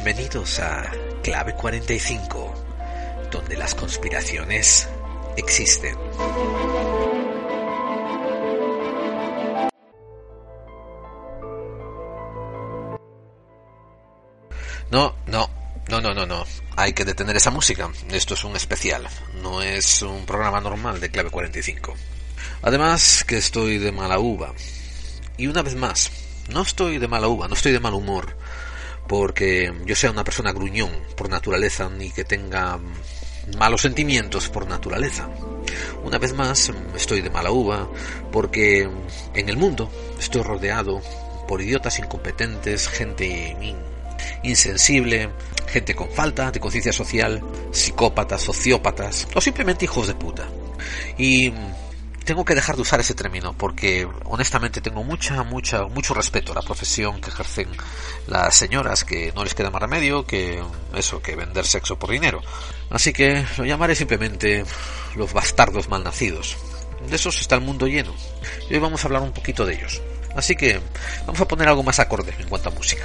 Bienvenidos a Clave 45, donde las conspiraciones existen. No, no, no, no, no, no. Hay que detener esa música. Esto es un especial. No es un programa normal de Clave 45. Además que estoy de mala uva. Y una vez más, no estoy de mala uva, no estoy de mal humor porque yo sea una persona gruñón por naturaleza ni que tenga malos sentimientos por naturaleza. Una vez más, estoy de mala uva porque en el mundo estoy rodeado por idiotas incompetentes, gente insensible, gente con falta de conciencia social, psicópatas, sociópatas o simplemente hijos de puta. Y tengo que dejar de usar ese término porque honestamente tengo mucha, mucha, mucho respeto a la profesión que ejercen las señoras que no les queda más remedio que eso, que vender sexo por dinero. Así que lo llamaré simplemente los bastardos malnacidos. De esos está el mundo lleno. Y hoy vamos a hablar un poquito de ellos. Así que vamos a poner algo más acorde en cuanto a música.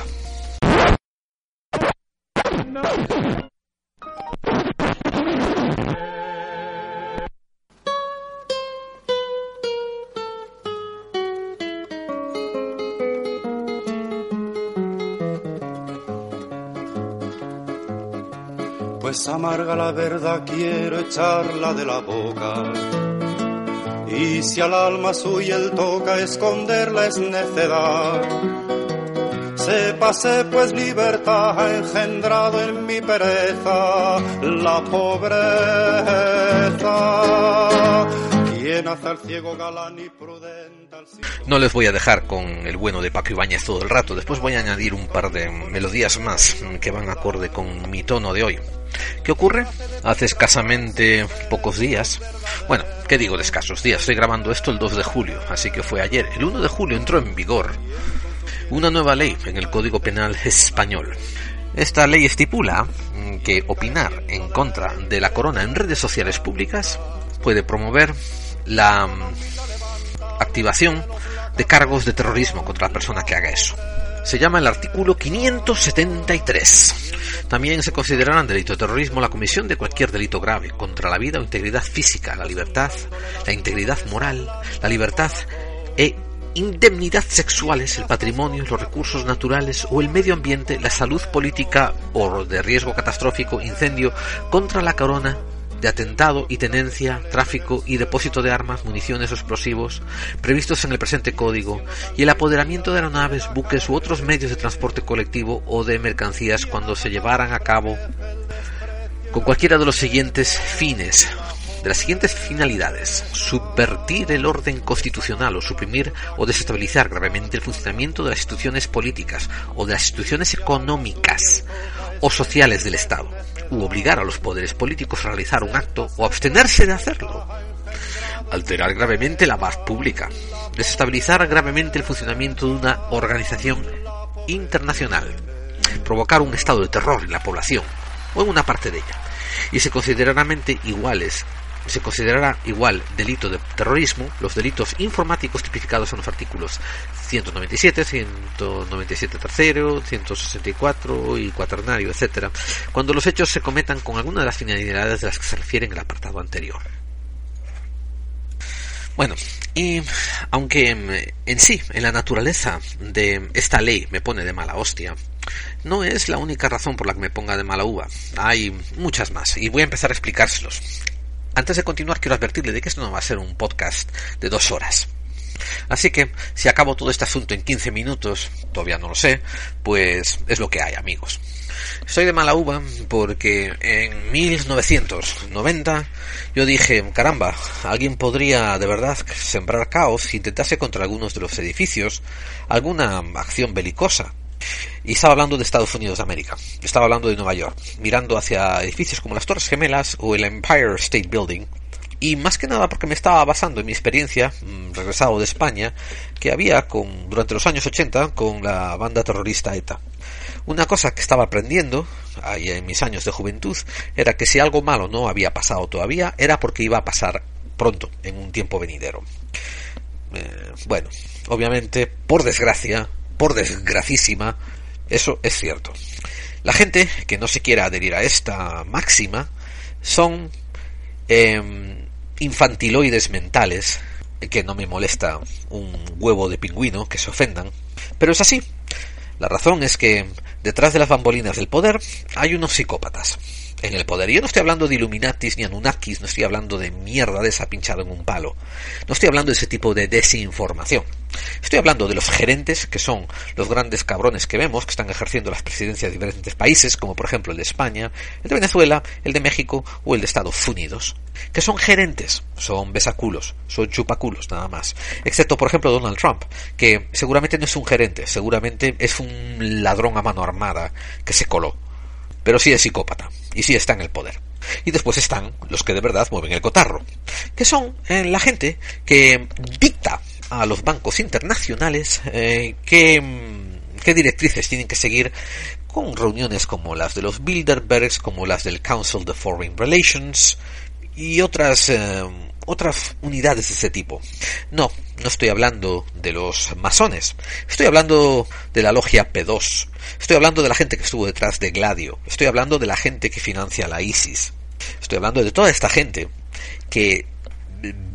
Pues amarga la verdad quiero echarla de la boca. Y si al alma suya el toca esconderla es necedad. Sépase pues libertad ha engendrado en mi pereza la pobreza. Quien hace al ciego galán y no les voy a dejar con el bueno de Paco Ibáñez todo el rato, después voy a añadir un par de melodías más que van acorde con mi tono de hoy. ¿Qué ocurre? Hace escasamente pocos días, bueno, ¿qué digo de escasos días? Estoy grabando esto el 2 de julio, así que fue ayer. El 1 de julio entró en vigor una nueva ley en el Código Penal español. Esta ley estipula que opinar en contra de la corona en redes sociales públicas puede promover la activación de cargos de terrorismo contra la persona que haga eso. Se llama el artículo 573. También se considerarán delito de terrorismo la comisión de cualquier delito grave contra la vida o integridad física, la libertad, la integridad moral, la libertad e indemnidad sexuales, el patrimonio, los recursos naturales o el medio ambiente, la salud política o de riesgo catastrófico, incendio contra la corona de atentado y tenencia, tráfico y depósito de armas, municiones o explosivos previstos en el presente código y el apoderamiento de aeronaves, buques u otros medios de transporte colectivo o de mercancías cuando se llevaran a cabo con cualquiera de los siguientes fines de las siguientes finalidades. Subvertir el orden constitucional o suprimir o desestabilizar gravemente el funcionamiento de las instituciones políticas o de las instituciones económicas o sociales del Estado u obligar a los poderes políticos a realizar un acto o abstenerse de hacerlo. Alterar gravemente la paz pública. Desestabilizar gravemente el funcionamiento de una organización internacional. Provocar un estado de terror en la población o en una parte de ella. Y se considerarán iguales se considerará igual delito de terrorismo los delitos informáticos tipificados en los artículos 197, 197 tercero, 164 y cuaternario, etcétera, cuando los hechos se cometan con alguna de las finalidades de las que se refieren en el apartado anterior. Bueno, y aunque en sí, en la naturaleza de esta ley me pone de mala hostia, no es la única razón por la que me ponga de mala uva. Hay muchas más, y voy a empezar a explicárselos. Antes de continuar, quiero advertirle de que esto no va a ser un podcast de dos horas. Así que, si acabo todo este asunto en 15 minutos, todavía no lo sé, pues es lo que hay, amigos. Estoy de mala uva porque en 1990 yo dije, caramba, alguien podría de verdad sembrar caos si intentase contra algunos de los edificios alguna acción belicosa. Y estaba hablando de Estados Unidos de América. Estaba hablando de Nueva York, mirando hacia edificios como las Torres Gemelas o el Empire State Building. Y más que nada porque me estaba basando en mi experiencia, mm, regresado de España, que había con, durante los años 80 con la banda terrorista ETA. Una cosa que estaba aprendiendo ahí en mis años de juventud era que si algo malo no había pasado todavía era porque iba a pasar pronto, en un tiempo venidero. Eh, bueno, obviamente, por desgracia, por desgracísima, eso es cierto. La gente que no se quiera adherir a esta máxima son em, infantiloides mentales, que no me molesta un huevo de pingüino que se ofendan, pero es así. La razón es que detrás de las bambolinas del poder hay unos psicópatas en el poder. Yo no estoy hablando de Illuminatis ni Anunnakis, no estoy hablando de mierda de esa pinchada en un palo. No estoy hablando de ese tipo de desinformación. Estoy hablando de los gerentes, que son los grandes cabrones que vemos, que están ejerciendo las presidencias de diferentes países, como por ejemplo el de España, el de Venezuela, el de México o el de Estados Unidos. Que son gerentes, son besaculos, son chupaculos nada más. Excepto por ejemplo Donald Trump, que seguramente no es un gerente, seguramente es un ladrón a mano armada que se coló pero sí es psicópata y sí está en el poder. Y después están los que de verdad mueven el cotarro, que son eh, la gente que dicta a los bancos internacionales eh, qué, directrices tienen que seguir con reuniones como las de los Bilderbergs, como las del Council of Foreign Relations y otras eh, otras unidades de ese tipo. No, no estoy hablando de los masones, estoy hablando de la logia P2, estoy hablando de la gente que estuvo detrás de Gladio, estoy hablando de la gente que financia la ISIS, estoy hablando de toda esta gente que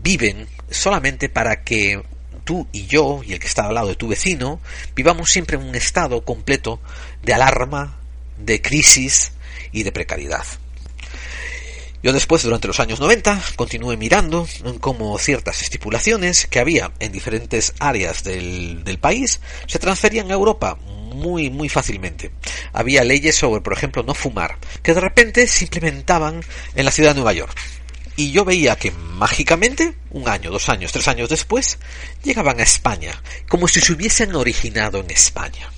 viven solamente para que tú y yo y el que está al lado de tu vecino vivamos siempre en un estado completo de alarma, de crisis y de precariedad. Yo después, durante los años 90, continué mirando cómo ciertas estipulaciones que había en diferentes áreas del, del país se transferían a Europa muy, muy fácilmente. Había leyes sobre, por ejemplo, no fumar, que de repente se implementaban en la ciudad de Nueva York. Y yo veía que mágicamente, un año, dos años, tres años después, llegaban a España, como si se hubiesen originado en España.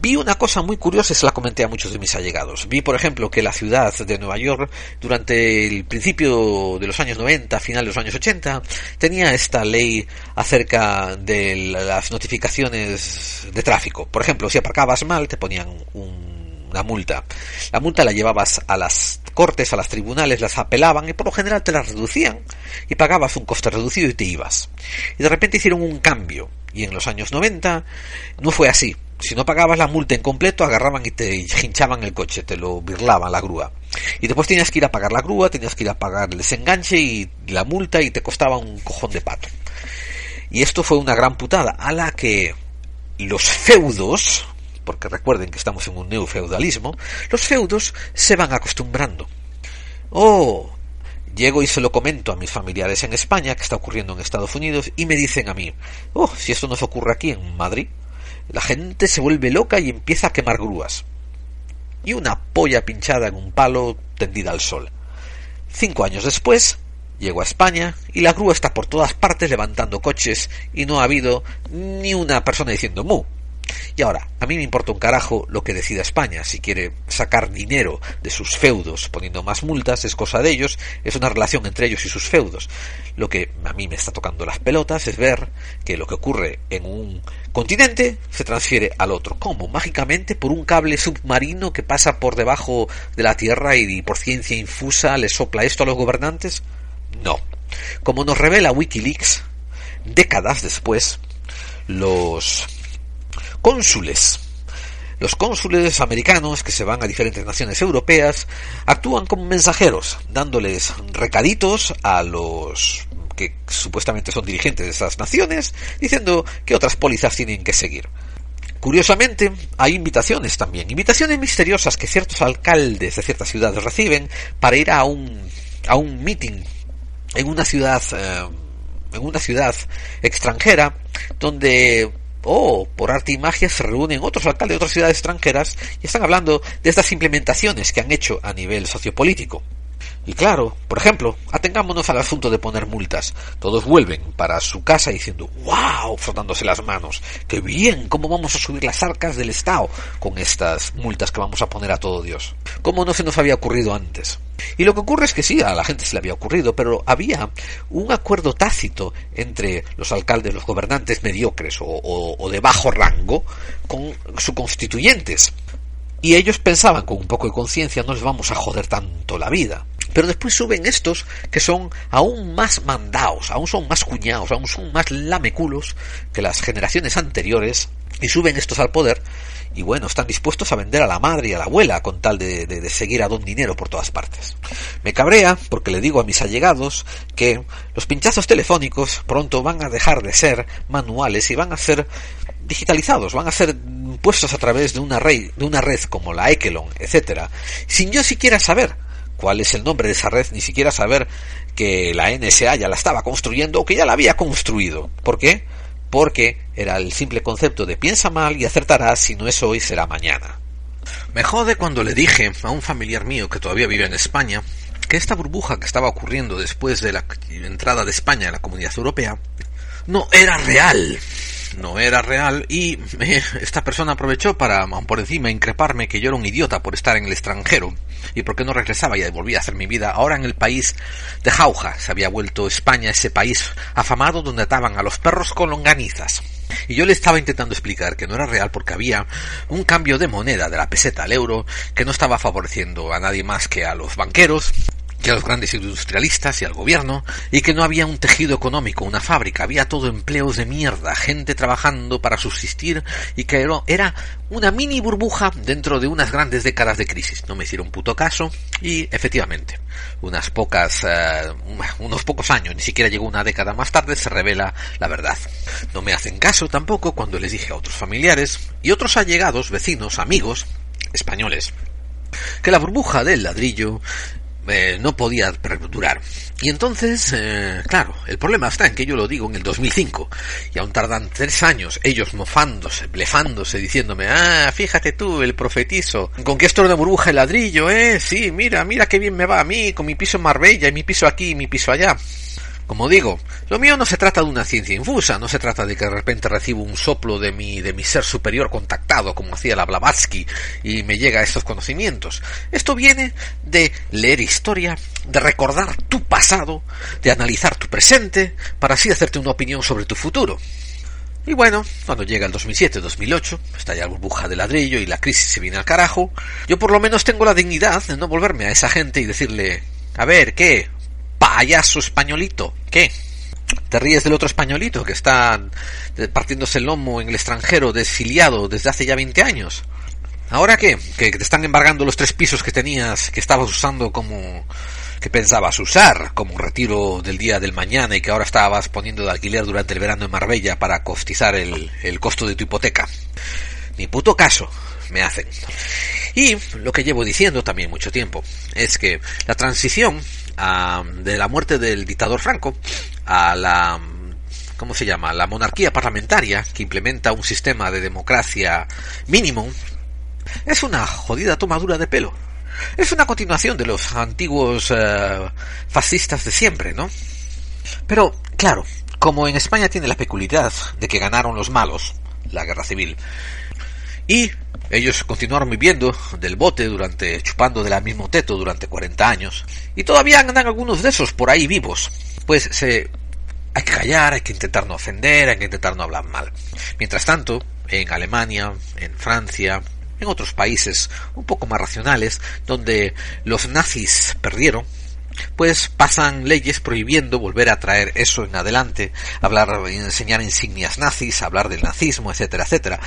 Vi una cosa muy curiosa y se la comenté a muchos de mis allegados. Vi, por ejemplo, que la ciudad de Nueva York, durante el principio de los años 90, final de los años 80, tenía esta ley acerca de las notificaciones de tráfico. Por ejemplo, si aparcabas mal, te ponían una multa. La multa la llevabas a las cortes, a las tribunales, las apelaban y por lo general te las reducían y pagabas un coste reducido y te ibas. Y de repente hicieron un cambio y en los años 90 no fue así si no pagabas la multa en completo, agarraban y te hinchaban el coche, te lo birlaban la grúa. Y después tenías que ir a pagar la grúa, tenías que ir a pagar el desenganche y la multa y te costaba un cojón de pato. Y esto fue una gran putada, a la que los feudos, porque recuerden que estamos en un neofeudalismo, los feudos se van acostumbrando. Oh, llego y se lo comento a mis familiares en España, que está ocurriendo en Estados Unidos, y me dicen a mí, oh, si esto nos ocurre aquí en Madrid, la gente se vuelve loca y empieza a quemar grúas. Y una polla pinchada en un palo tendida al sol. Cinco años después, llego a España y la grúa está por todas partes levantando coches y no ha habido ni una persona diciendo mu. Y ahora, a mí me importa un carajo lo que decida España. Si quiere sacar dinero de sus feudos poniendo más multas, es cosa de ellos, es una relación entre ellos y sus feudos. Lo que a mí me está tocando las pelotas es ver que lo que ocurre en un continente se transfiere al otro. ¿Cómo? Mágicamente por un cable submarino que pasa por debajo de la Tierra y por ciencia infusa le sopla esto a los gobernantes? No. Como nos revela Wikileaks, décadas después, los cónsules. Los cónsules americanos que se van a diferentes naciones europeas actúan como mensajeros, dándoles recaditos a los que supuestamente son dirigentes de esas naciones, diciendo que otras pólizas tienen que seguir. Curiosamente, hay invitaciones también, invitaciones misteriosas que ciertos alcaldes de ciertas ciudades reciben para ir a un a un meeting en una ciudad eh, en una ciudad extranjera donde o por arte y magia se reúnen otros alcaldes de otras ciudades extranjeras y están hablando de estas implementaciones que han hecho a nivel sociopolítico. Y claro, por ejemplo, atengámonos al asunto de poner multas. Todos vuelven para su casa diciendo, wow, frotándose las manos, qué bien, cómo vamos a subir las arcas del Estado con estas multas que vamos a poner a todo Dios. ¿Cómo no se nos había ocurrido antes? Y lo que ocurre es que sí, a la gente se le había ocurrido, pero había un acuerdo tácito entre los alcaldes, los gobernantes mediocres o, de bajo rango con sus constituyentes. Y ellos pensaban, con un poco de conciencia, no les vamos a joder tanto la vida. Pero después suben estos que son aún más mandados, aún son más cuñados, aún son más lameculos que las generaciones anteriores, y suben estos al poder, y bueno, están dispuestos a vender a la madre y a la abuela con tal de, de, seguir a don dinero por todas partes. Me cabrea porque le digo a mis allegados que los pinchazos telefónicos pronto van a dejar de ser manuales y van a ser digitalizados, van a ser puestos a través de una red, de una red como la Ekelon, etcétera, sin yo siquiera saber cuál es el nombre de esa red, ni siquiera saber que la NSA ya la estaba construyendo o que ya la había construido. ¿Por qué? Porque era el simple concepto de piensa mal y acertarás, si no es hoy será mañana. Me jode cuando le dije a un familiar mío que todavía vive en España que esta burbuja que estaba ocurriendo después de la entrada de España en la Comunidad Europea no era real no era real y esta persona aprovechó para por encima increparme que yo era un idiota por estar en el extranjero y por qué no regresaba y volvía a hacer mi vida ahora en el país de Jauja. Se había vuelto España ese país afamado donde ataban a los perros con longanizas. Y yo le estaba intentando explicar que no era real porque había un cambio de moneda de la peseta al euro que no estaba favoreciendo a nadie más que a los banqueros que a los grandes industrialistas y al gobierno, y que no había un tejido económico, una fábrica, había todo empleos de mierda, gente trabajando para subsistir, y que era una mini burbuja dentro de unas grandes décadas de crisis. No me hicieron puto caso, y efectivamente, unas pocas, uh, unos pocos años, ni siquiera llegó una década más tarde, se revela la verdad. No me hacen caso tampoco cuando les dije a otros familiares y otros allegados, vecinos, amigos, españoles, que la burbuja del ladrillo eh, no podía perdurar. Y entonces, eh, claro, el problema está en que yo lo digo en el 2005 y aún tardan tres años ellos mofándose, blefándose, diciéndome, ah, fíjate tú, el profetizo, con que esto de burbuja el ladrillo, eh, sí, mira, mira qué bien me va a mí, con mi piso en Marbella y mi piso aquí y mi piso allá. Como digo, lo mío no se trata de una ciencia infusa, no se trata de que de repente recibo un soplo de mi, de mi ser superior contactado, como hacía la Blavatsky, y me llega a estos conocimientos. Esto viene de leer historia, de recordar tu pasado, de analizar tu presente, para así hacerte una opinión sobre tu futuro. Y bueno, cuando llega el 2007-2008, está ya la burbuja de ladrillo y la crisis se viene al carajo, yo por lo menos tengo la dignidad de no volverme a esa gente y decirle, a ver, ¿qué? Payaso españolito. ¿Qué? ¿Te ríes del otro españolito que está partiéndose el lomo en el extranjero, desfiliado desde hace ya 20 años? ¿Ahora qué? Que te están embargando los tres pisos que tenías, que estabas usando como... que pensabas usar como retiro del día del mañana y que ahora estabas poniendo de alquiler durante el verano en Marbella para costizar el, el costo de tu hipoteca. Ni puto caso me hacen. Y lo que llevo diciendo también mucho tiempo es que la transición de la muerte del dictador Franco a la ¿cómo se llama? la monarquía parlamentaria que implementa un sistema de democracia mínimo es una jodida tomadura de pelo. Es una continuación de los antiguos eh, fascistas de siempre, ¿no? Pero, claro, como en España tiene la peculiaridad de que ganaron los malos, la guerra civil, y ellos continuaron viviendo del bote durante, chupando de la mismo teto durante 40 años. Y todavía andan algunos de esos por ahí vivos. Pues se, hay que callar, hay que intentar no ofender, hay que intentar no hablar mal. Mientras tanto, en Alemania, en Francia, en otros países un poco más racionales, donde los nazis perdieron, pues pasan leyes prohibiendo volver a traer eso en adelante, hablar, enseñar insignias nazis, hablar del nazismo, etcétera, etcétera.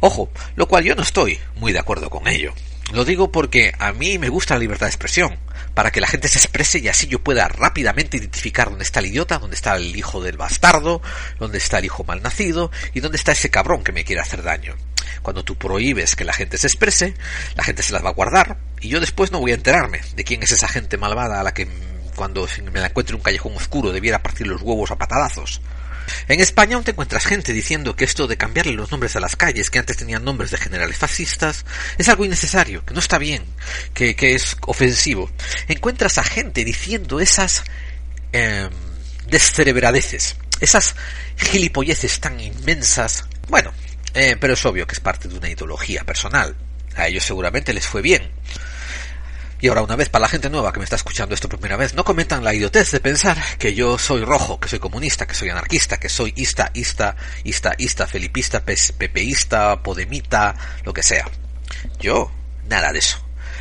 Ojo, lo cual yo no estoy muy de acuerdo con ello. Lo digo porque a mí me gusta la libertad de expresión, para que la gente se exprese y así yo pueda rápidamente identificar dónde está el idiota, dónde está el hijo del bastardo, dónde está el hijo malnacido y dónde está ese cabrón que me quiere hacer daño. Cuando tú prohíbes que la gente se exprese, la gente se las va a guardar y yo después no voy a enterarme de quién es esa gente malvada a la que cuando me la encuentre en un callejón oscuro debiera partir los huevos a patadazos. En España aún te encuentras gente diciendo que esto de cambiarle los nombres a las calles, que antes tenían nombres de generales fascistas, es algo innecesario, que no está bien, que, que es ofensivo. Encuentras a gente diciendo esas eh, descerebradeces, esas gilipolleces tan inmensas. Bueno, eh, pero es obvio que es parte de una ideología personal. A ellos seguramente les fue bien. Y ahora, una vez, para la gente nueva que me está escuchando esto por primera vez, no comentan la idiotez de pensar que yo soy rojo, que soy comunista, que soy anarquista, que soy ista, ista, ista, ista, felipista, pepeísta, podemita, lo que sea. Yo, nada de eso.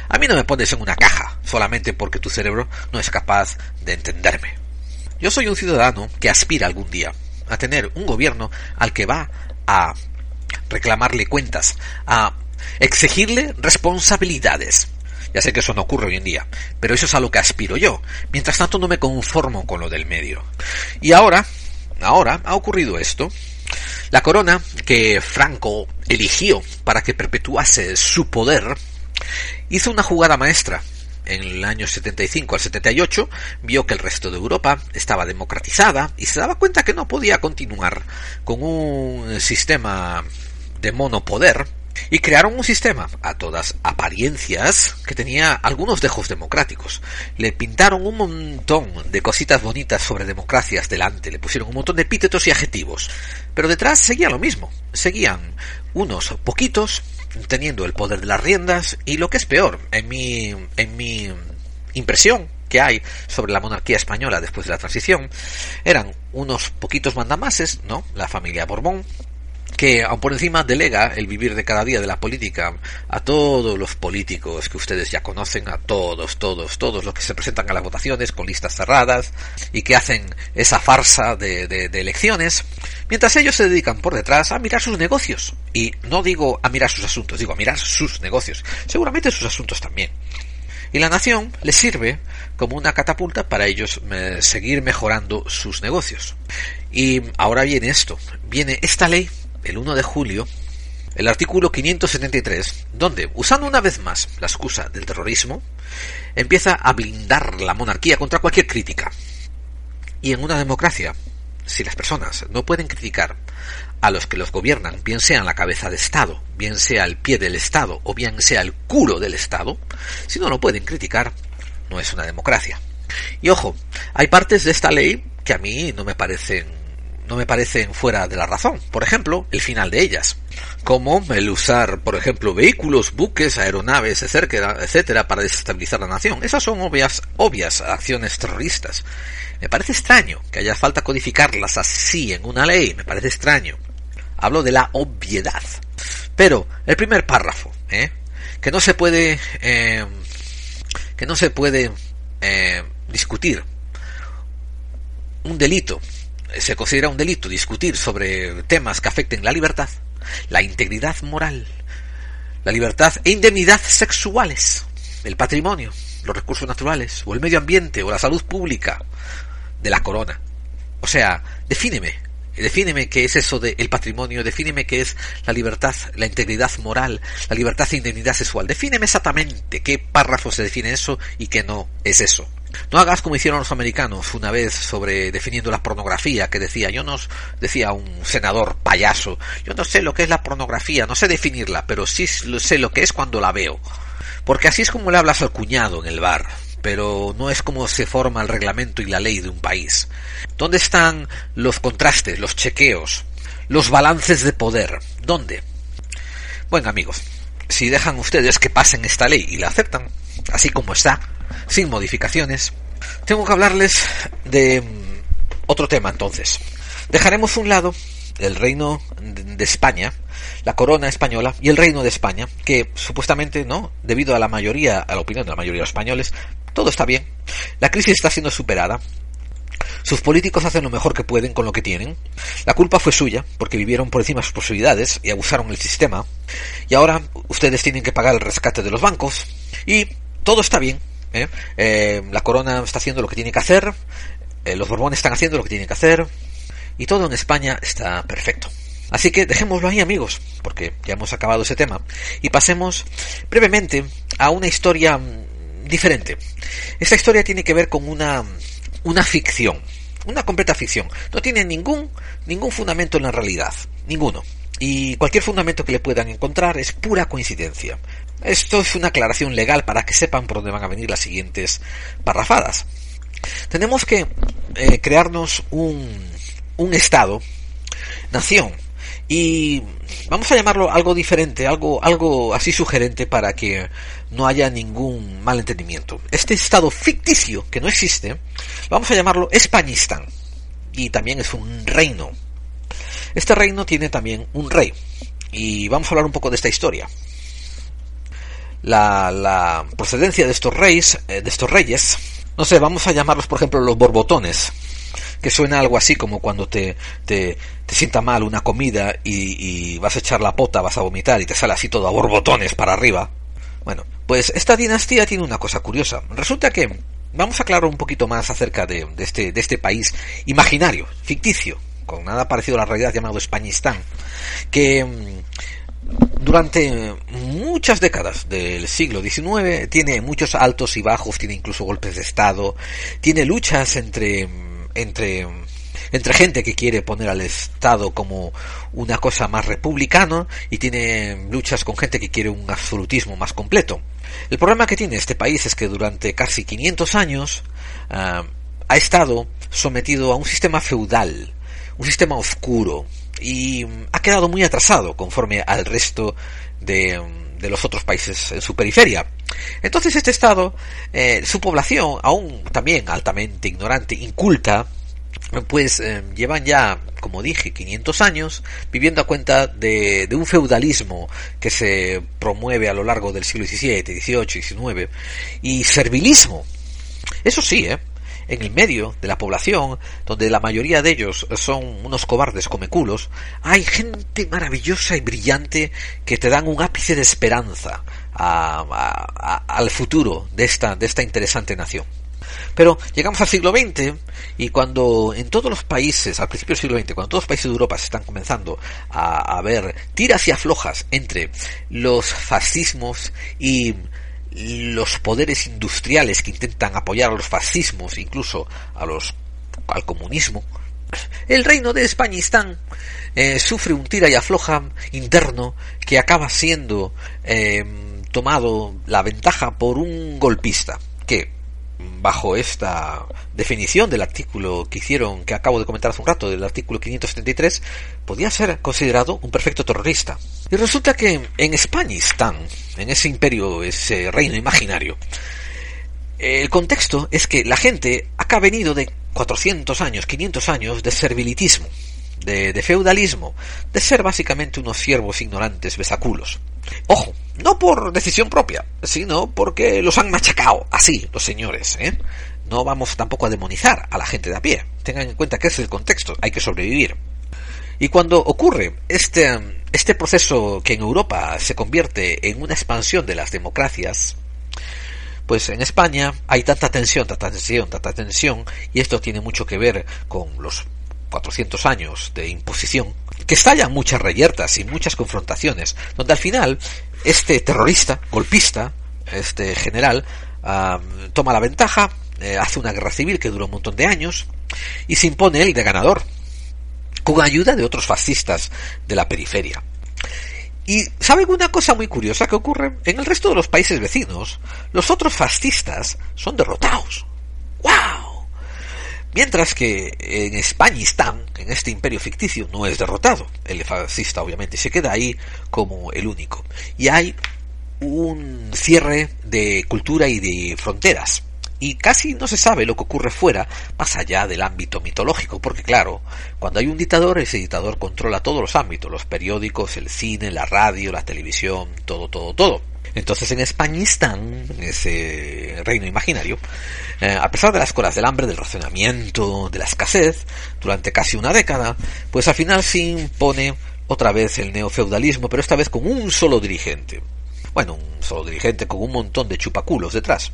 A mí no me pones en una caja solamente porque tu cerebro no es capaz de entenderme. Yo soy un ciudadano que aspira algún día a tener un gobierno al que va a reclamarle cuentas, a exigirle responsabilidades, ya sé que eso no ocurre hoy en día, pero eso es a lo que aspiro yo. Mientras tanto no me conformo con lo del medio. Y ahora, ahora ha ocurrido esto. La corona que Franco eligió para que perpetuase su poder hizo una jugada maestra. En el año 75 al 78 vio que el resto de Europa estaba democratizada y se daba cuenta que no podía continuar con un sistema de monopoder y crearon un sistema, a todas apariencias, que tenía algunos dejos democráticos. Le pintaron un montón de cositas bonitas sobre democracias delante, le pusieron un montón de epítetos y adjetivos. Pero detrás seguía lo mismo. Seguían unos poquitos teniendo el poder de las riendas y lo que es peor, en mi, en mi impresión que hay sobre la monarquía española después de la transición, eran unos poquitos mandamases, ¿no? La familia Borbón, que aun por encima delega el vivir de cada día de la política a todos los políticos que ustedes ya conocen, a todos, todos, todos los que se presentan a las votaciones con listas cerradas y que hacen esa farsa de, elecciones, mientras ellos se dedican por detrás a mirar sus negocios. Y no digo a mirar sus asuntos, digo a mirar sus negocios. Seguramente sus asuntos también. Y la nación les sirve como una catapulta para ellos eh, seguir mejorando sus negocios. Y ahora viene esto, viene esta ley el 1 de julio, el artículo 573, donde, usando una vez más la excusa del terrorismo, empieza a blindar la monarquía contra cualquier crítica. Y en una democracia, si las personas no pueden criticar a los que los gobiernan, bien sea en la cabeza de Estado, bien sea el pie del Estado o bien sea el culo del Estado, si no lo pueden criticar, no es una democracia. Y ojo, hay partes de esta ley que a mí no me parecen no me parecen fuera de la razón. Por ejemplo, el final de ellas. Como el usar, por ejemplo, vehículos, buques, aeronaves, etcétera, etcétera, para desestabilizar la nación. Esas son obvias, obvias acciones terroristas. Me parece extraño que haya falta codificarlas así en una ley. Me parece extraño. Hablo de la obviedad. Pero, el primer párrafo, ¿eh? que no se puede, eh, que no se puede eh, discutir un delito se considera un delito discutir sobre temas que afecten la libertad, la integridad moral, la libertad e indemnidad sexuales, el patrimonio, los recursos naturales, o el medio ambiente, o la salud pública de la corona. O sea, defíneme, defíneme qué es eso del patrimonio, defíneme qué es la libertad, la integridad moral, la libertad e indemnidad sexual. Defíneme exactamente qué párrafo se define eso y qué no es eso. No hagas como hicieron los americanos una vez sobre definiendo la pornografía, que decía, yo no, decía un senador payaso, yo no sé lo que es la pornografía, no sé definirla, pero sí sé lo que es cuando la veo. Porque así es como le hablas al cuñado en el bar, pero no es como se forma el reglamento y la ley de un país. ¿Dónde están los contrastes, los chequeos, los balances de poder? ¿Dónde? Bueno amigos, si dejan ustedes que pasen esta ley y la aceptan, así como está, sin modificaciones, tengo que hablarles de mm, otro tema entonces. Dejaremos un lado el reino de España, la corona española y el reino de España, que supuestamente, ¿no? Debido a la mayoría, a la opinión de la mayoría de los españoles, todo está bien. La crisis está siendo superada. Sus políticos hacen lo mejor que pueden con lo que tienen. La culpa fue suya, porque vivieron por encima de sus posibilidades y abusaron del sistema. Y ahora ustedes tienen que pagar el rescate de los bancos. Y todo está bien. ¿eh? Eh, la corona está haciendo lo que tiene que hacer, eh, los Borbones están haciendo lo que tienen que hacer, y todo en España está perfecto. Así que dejémoslo ahí amigos, porque ya hemos acabado ese tema, y pasemos brevemente a una historia mm, diferente. Esta historia tiene que ver con una, una ficción, una completa ficción. No tiene ningún, ningún fundamento en la realidad. Ninguno. Y cualquier fundamento que le puedan encontrar es pura coincidencia. Esto es una aclaración legal para que sepan por dónde van a venir las siguientes parrafadas. Tenemos que eh, crearnos un, un Estado, nación, y vamos a llamarlo algo diferente, algo, algo así sugerente para que no haya ningún malentendimiento. Este estado ficticio que no existe, vamos a llamarlo Españistán. Y también es un reino. Este reino tiene también un rey. Y vamos a hablar un poco de esta historia. La, la procedencia de estos reyes, eh, de estos reyes, no sé, vamos a llamarlos por ejemplo los borbotones que suena algo así como cuando te, te, te sienta mal una comida y, y, vas a echar la pota, vas a vomitar y te sale así todo a borbotones para arriba. Bueno, pues esta dinastía tiene una cosa curiosa. Resulta que vamos a aclarar un poquito más acerca de, de, este, de este país imaginario, ficticio, con nada parecido a la realidad llamado Españistán, que mm, durante muchas décadas del siglo XIX tiene muchos altos y bajos, tiene incluso golpes de Estado, tiene luchas entre entre entre gente que quiere poner al Estado como una cosa más republicana y tiene luchas con gente que quiere un absolutismo más completo. El problema que tiene este país es que durante casi 500 años uh, ha estado sometido a un sistema feudal, un sistema oscuro y ha quedado muy atrasado conforme al resto de, de los otros países en su periferia. Entonces este Estado, eh, su población, aún también altamente ignorante, inculta, pues eh, llevan ya, como dije, 500 años viviendo a cuenta de, de, un feudalismo que se promueve a lo largo del siglo XVII, XVIII, XIX y servilismo. Eso sí, ¿eh? En el medio de la población, donde la mayoría de ellos son unos cobardes comeculos, hay gente maravillosa y brillante que te dan un ápice de esperanza a, al futuro de esta, de esta interesante nación. Pero llegamos al siglo XX y cuando en todos los países, al principio del siglo XX, cuando todos los países de Europa se están comenzando a ver tiras y aflojas entre los fascismos y los poderes industriales que intentan apoyar a los fascismos, incluso a los al comunismo, el reino de Españistán eh, sufre un tira y afloja interno que acaba siendo eh, tomado la ventaja por un golpista que bajo esta definición del artículo que hicieron, que acabo de comentar hace un rato, del artículo 573, podía ser considerado un perfecto terrorista. Y resulta que en Españistán, en ese imperio, ese reino imaginario, el contexto es que la gente acá ha venido de 400 años, 500 años de servilitismo, de, feudalismo, de ser básicamente unos siervos ignorantes besaculos. Ojo, no por decisión propia, sino porque los han machacado así los señores, ¿eh? No vamos tampoco a demonizar a la gente de a pie. Tengan en cuenta que ese es el contexto, hay que sobrevivir. Y cuando ocurre este, este proceso que en Europa se convierte en una expansión de las democracias, pues en España hay tanta tensión, tanta tensión, tanta tensión, y esto tiene mucho que ver con los 400 años de imposición, que estallan muchas reyertas y muchas confrontaciones, donde al final este terrorista, golpista, este general, toma la ventaja, eh, hace una guerra civil que dura un montón de años y se impone él de ganador, con ayuda de otros fascistas de la periferia. Y ¿saben una cosa muy curiosa que ocurre? En el resto de los países vecinos, los otros fascistas son derrotados. ¡Wow! Mientras que en Españistán, en este imperio ficticio, no es derrotado. El fascista obviamente se queda ahí como el único. Y hay un cierre de cultura y de fronteras y casi no se sabe lo que ocurre fuera, más allá del ámbito mitológico, porque claro, cuando hay un dictador, ese dictador controla todos los ámbitos, los periódicos, el cine, la radio, la televisión, todo, todo, todo. Entonces en Españistán, en ese reino imaginario, eh, a pesar de las colas del hambre, del racionamiento, de la escasez, durante casi una década, pues al final se impone otra vez el neofeudalismo, pero esta vez con un solo dirigente. Bueno, un solo dirigente con un montón de chupaculos detrás.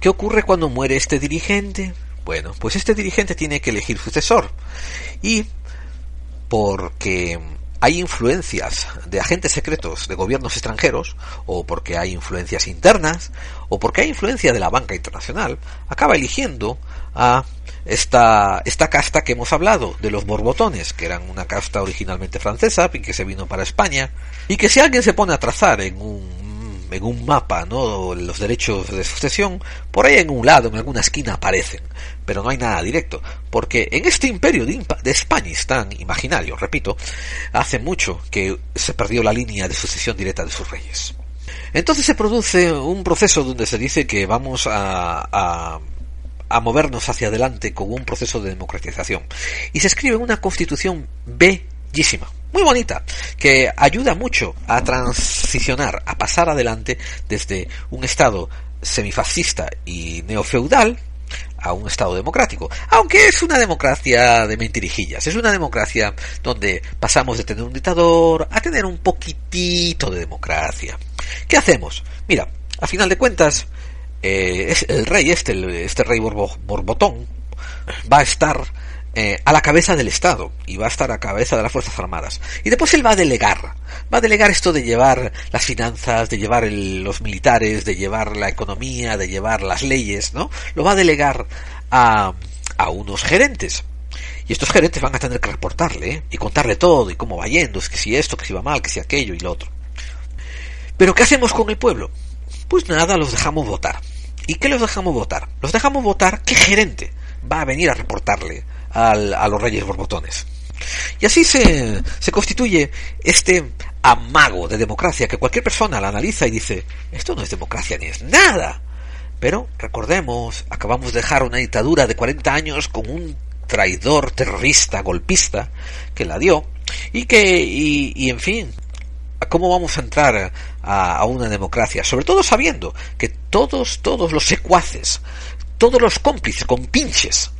¿Qué ocurre cuando muere este dirigente? Bueno, pues este dirigente tiene que elegir sucesor. Y porque hay influencias de agentes secretos de gobiernos extranjeros, o porque hay influencias internas, o porque hay influencia de la banca internacional, acaba eligiendo a esta, esta casta que hemos hablado, de los borbotones, que eran una casta originalmente francesa y que se vino para España, y que si alguien se pone a trazar en un en un mapa, ¿no? Los derechos de sucesión, por ahí en un lado, en alguna esquina aparecen, pero no hay nada directo, porque en este imperio de, de España tan imaginario, repito, hace mucho que se perdió la línea de sucesión directa de sus reyes. Entonces se produce un proceso donde se dice que vamos a, a a movernos hacia adelante con un proceso de democratización. Y se escribe una constitución bellísima, muy bonita, que ayuda mucho a transicionar, a pasar adelante desde un estado semifascista y neofeudal a un Estado democrático. Aunque es una democracia de mentirijillas. Es una democracia donde pasamos de tener un dictador a tener un poquitito de democracia. ¿Qué hacemos? Mira, a final de cuentas, eh, es el rey, este, este rey borbotón, va a estar eh, a la cabeza del Estado y va a estar a cabeza de las Fuerzas Armadas. Y después él va a delegar. Va a delegar esto de llevar las finanzas, de llevar los militares, de llevar la economía, de llevar las leyes, ¿no? Lo va a delegar a, a unos gerentes. Y estos gerentes van a tener que reportarle ¿eh? y contarle todo y cómo va yendo, es que si esto, que si va mal, que si aquello y lo otro. Pero ¿qué hacemos con el pueblo? Pues nada, los dejamos votar. ¿Y qué los dejamos votar? Los dejamos votar qué gerente va a venir a reportarle a los reyes borbotones. Y así se, se constituye este amago de democracia que cualquier persona la analiza y dice, esto no es democracia ni es nada. Pero recordemos, acabamos de dejar una dictadura de 40 años con un traidor terrorista golpista que la dio y que, y, en fin, ¿Cómo vamos a entrar a, una democracia? Sobre todo sabiendo que todos, todos los secuaces, todos los cómplices con pinches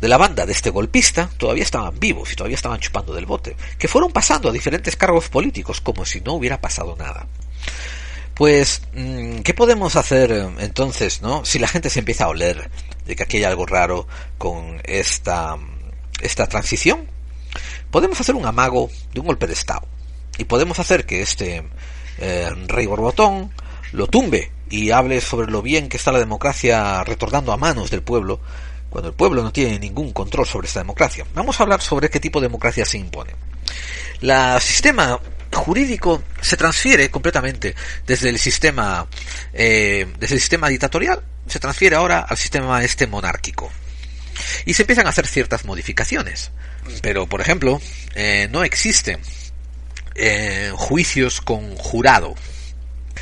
de la banda de este golpista todavía estaban vivos y todavía estaban chupando del bote, que fueron pasando a diferentes cargos políticos como si no hubiera pasado nada. Pues, mm, ¿qué podemos hacer entonces, no? Si la gente se empieza a oler de que aquí hay algo raro con esta, esta transición, podemos hacer un amago de un golpe de Estado y podemos hacer que este eh, rey borbotón lo tumbe y hable sobre lo bien que está la democracia retornando a manos del pueblo cuando el pueblo no tiene ningún control sobre esta democracia. Vamos a hablar sobre qué tipo de democracia se impone. El sistema jurídico se transfiere completamente desde el sistema eh, desde el sistema dictatorial se transfiere ahora al sistema este monárquico y se empiezan a hacer ciertas modificaciones pero por ejemplo eh, no existe eh, juicios con jurado.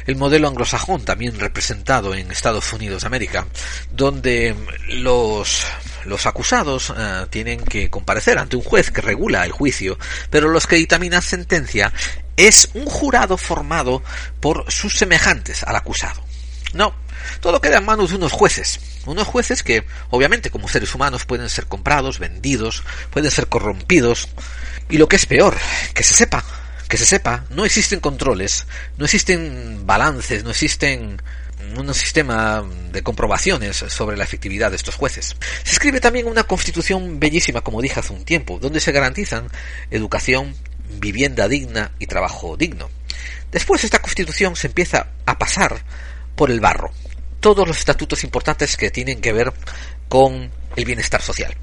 El modelo anglosajón, también representado en Estados Unidos de América, donde los, los acusados eh, tienen que comparecer ante un juez que regula el juicio, pero los que dictaminan sentencia es un jurado formado por sus semejantes al acusado. No, todo queda en manos de unos jueces, unos jueces que, obviamente, como seres humanos pueden ser comprados, vendidos, pueden ser corrompidos, y lo que es peor, que se sepa que se sepa, no existen controles, no existen balances, no existen un sistema de comprobaciones sobre la efectividad de estos jueces. Se escribe también una constitución bellísima, como dije hace un tiempo, donde se garantizan educación, vivienda digna y trabajo digno. Después esta constitución se empieza a pasar por el barro. Todos los estatutos importantes que tienen que ver con el bienestar social.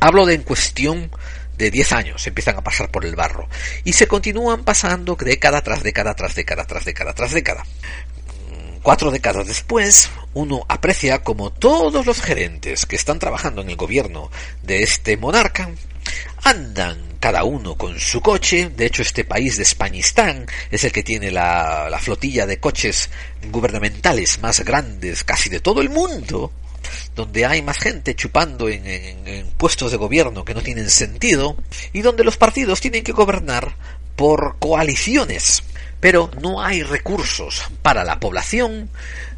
Hablo de en cuestión de 10 años empiezan a pasar por el barro y se continúan pasando década tras década tras década tras década tras década. Cuatro décadas después, uno aprecia como todos los gerentes que están trabajando en el gobierno de este monarca andan cada uno con su coche. De hecho, este país de Españistán es el que tiene la, la flotilla de coches gubernamentales más grandes casi de todo el mundo donde hay más gente chupando en, puestos de gobierno que no tienen sentido y donde los partidos tienen que gobernar por coaliciones. Pero no hay recursos para la población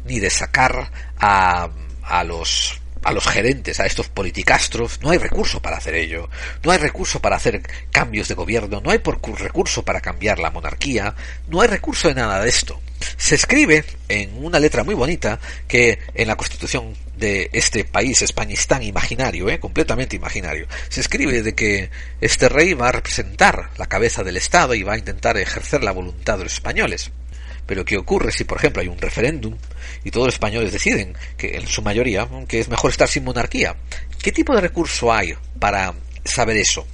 ni de sacar a, a los a los gerentes, a estos politicastros, no hay recurso para hacer ello, no hay recurso para hacer cambios de gobierno, no hay recurso para cambiar la monarquía, no hay recurso de nada de esto. Se escribe en una letra muy bonita que en la constitución de este país españistán imaginario, ¿eh? completamente imaginario, se escribe de que este rey va a representar la cabeza del Estado y va a intentar ejercer la voluntad de los españoles. Pero ¿qué ocurre si, por ejemplo, hay un referéndum y todos los españoles deciden, que en su mayoría, que es mejor estar sin monarquía? ¿Qué tipo de recurso hay para saber eso?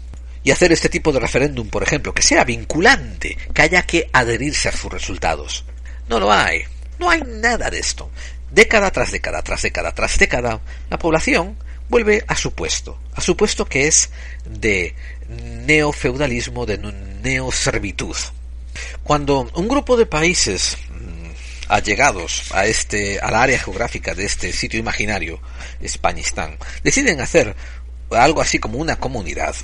Y hacer este tipo de referéndum, por ejemplo, que sea vinculante, que haya que adherirse a sus resultados. No lo hay. No hay nada de esto. Década tras década, tras década, tras década, la población vuelve a su puesto, a su puesto que es de neofeudalismo, de neoservitud. Cuando un grupo de países mm, allegados a este, a la área geográfica de este sitio imaginario, Españistán, deciden hacer algo así como una comunidad,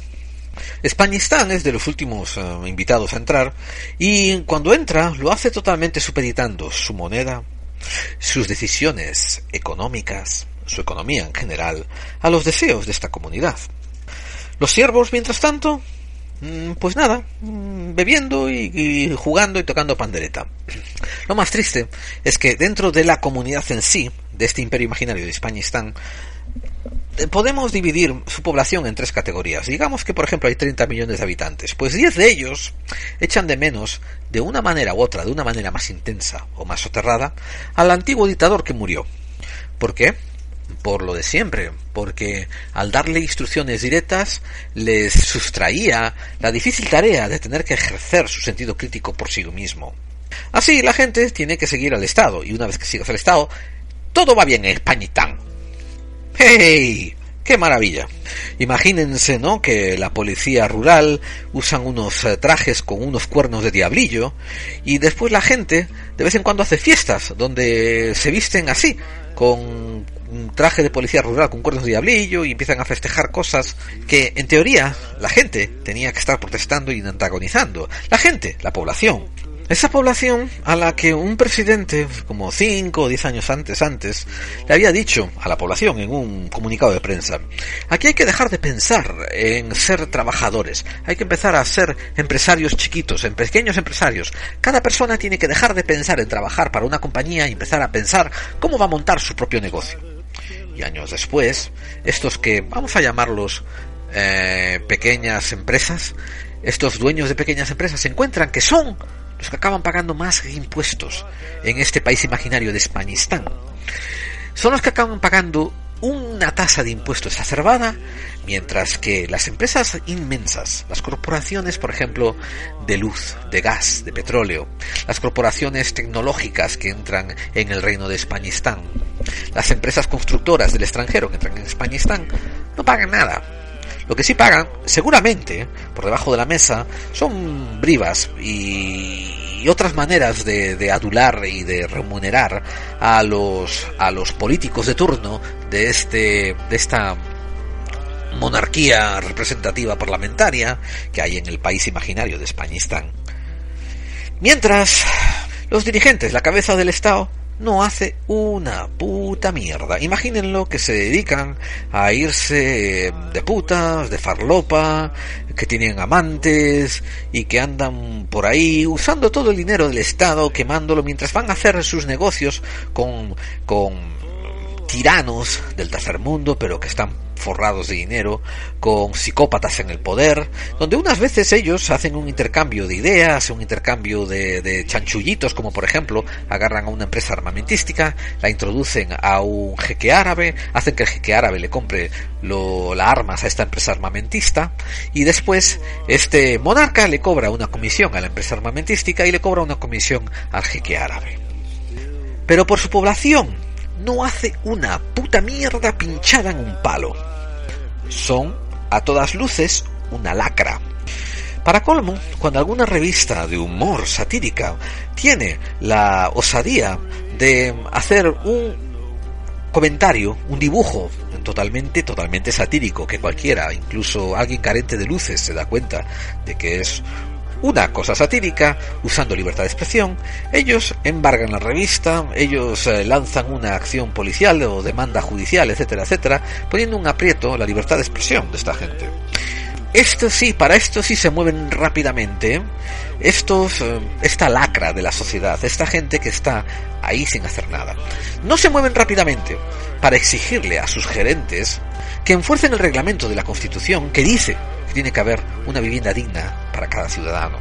Españistán es de los últimos eh, invitados a entrar y cuando entra lo hace totalmente supeditando su moneda, sus decisiones económicas, su economía en general, a los deseos de esta comunidad. Los siervos, mientras tanto, mm, pues nada, mm, bebiendo y, jugando y tocando pandereta. Lo más triste es que dentro de la comunidad en sí, de este imperio imaginario de Españistán, podemos dividir su población en tres categorías. Digamos que, por ejemplo, hay 30 millones de habitantes. Pues 10 de ellos echan de menos, de una manera u otra, de una manera más intensa o más soterrada, al antiguo dictador que murió. ¿Por qué? Por lo de siempre, porque al darle instrucciones directas les sustraía la difícil tarea de tener que ejercer su sentido crítico por sí mismo. Así la gente tiene que seguir al Estado, y una vez que sigas al Estado, todo va bien en Españitán ¡Hey! ¡Qué maravilla! Imagínense, ¿no? Que la policía rural usan unos eh, trajes con unos cuernos de diablillo y después la gente de vez en cuando hace fiestas donde se visten así, con un traje de policía rural con cuernos de diablillo y empiezan a festejar cosas que en teoría la gente tenía que estar protestando y antagonizando. La gente, la población, esa población a la que un presidente, como cinco o diez años antes, antes, le había dicho a la población en un comunicado de prensa, aquí hay que dejar de pensar en ser trabajadores, hay que empezar a ser empresarios chiquitos, en pequeños empresarios. Cada persona tiene que dejar de pensar en trabajar para una compañía y empezar a pensar cómo va a montar su propio negocio. Y años después, estos que vamos a llamarlos eh, pequeñas empresas, estos dueños de pequeñas empresas se encuentran que son los que acaban pagando más impuestos en este país imaginario de Españistán. Son los que acaban pagando una tasa de impuestos exacerbada, mientras que las empresas inmensas, las corporaciones, por ejemplo, de luz, de gas, de petróleo, las corporaciones tecnológicas que entran en el reino de Españistán, las empresas constructoras del extranjero que entran en Españistán, no pagan nada lo que sí pagan, seguramente, por debajo de la mesa, son brivas y, otras maneras de, adular y de remunerar a los, a los políticos de turno de, este, de esta monarquía representativa parlamentaria que hay en el país imaginario de Españistán. Mientras, los dirigentes, la cabeza del Estado, no hace una puta mierda. Imagínenlo que se dedican a irse de putas, de farlopa, que tienen amantes y que andan por ahí usando todo el dinero del Estado, quemándolo mientras van a hacer sus negocios con, con tiranos del tercer mundo, pero que están forrados de dinero, con psicópatas en el poder, donde unas veces ellos hacen un intercambio de ideas, un intercambio de, chanchullitos, como por ejemplo agarran a una empresa armamentística, la introducen a un jeque árabe, hacen que el jeque árabe le compre las armas a esta empresa armamentista, y después este monarca le cobra una comisión a la empresa armamentística y le cobra una comisión al jeque árabe. Pero por su población, no hace una puta mierda pinchada en un palo. Son, a todas luces, una lacra. Para colmo, cuando alguna revista de humor satírica tiene la osadía de hacer un comentario, un dibujo totalmente, totalmente satírico, que cualquiera, incluso alguien carente de luces, se da cuenta de que es una cosa satírica, usando libertad de expresión, ellos embargan la revista, ellos eh, lanzan una acción policial o demanda judicial, etcétera, etcétera, poniendo un aprieto la libertad de expresión de esta gente. esto sí, para esto sí se mueven rápidamente. Estos, eh, esta lacra de la sociedad, esta gente que está ahí sin hacer nada. No se mueven rápidamente para exigirle a sus gerentes que enfuercen el reglamento de la Constitución que dice tiene que haber una vivienda digna para cada ciudadano.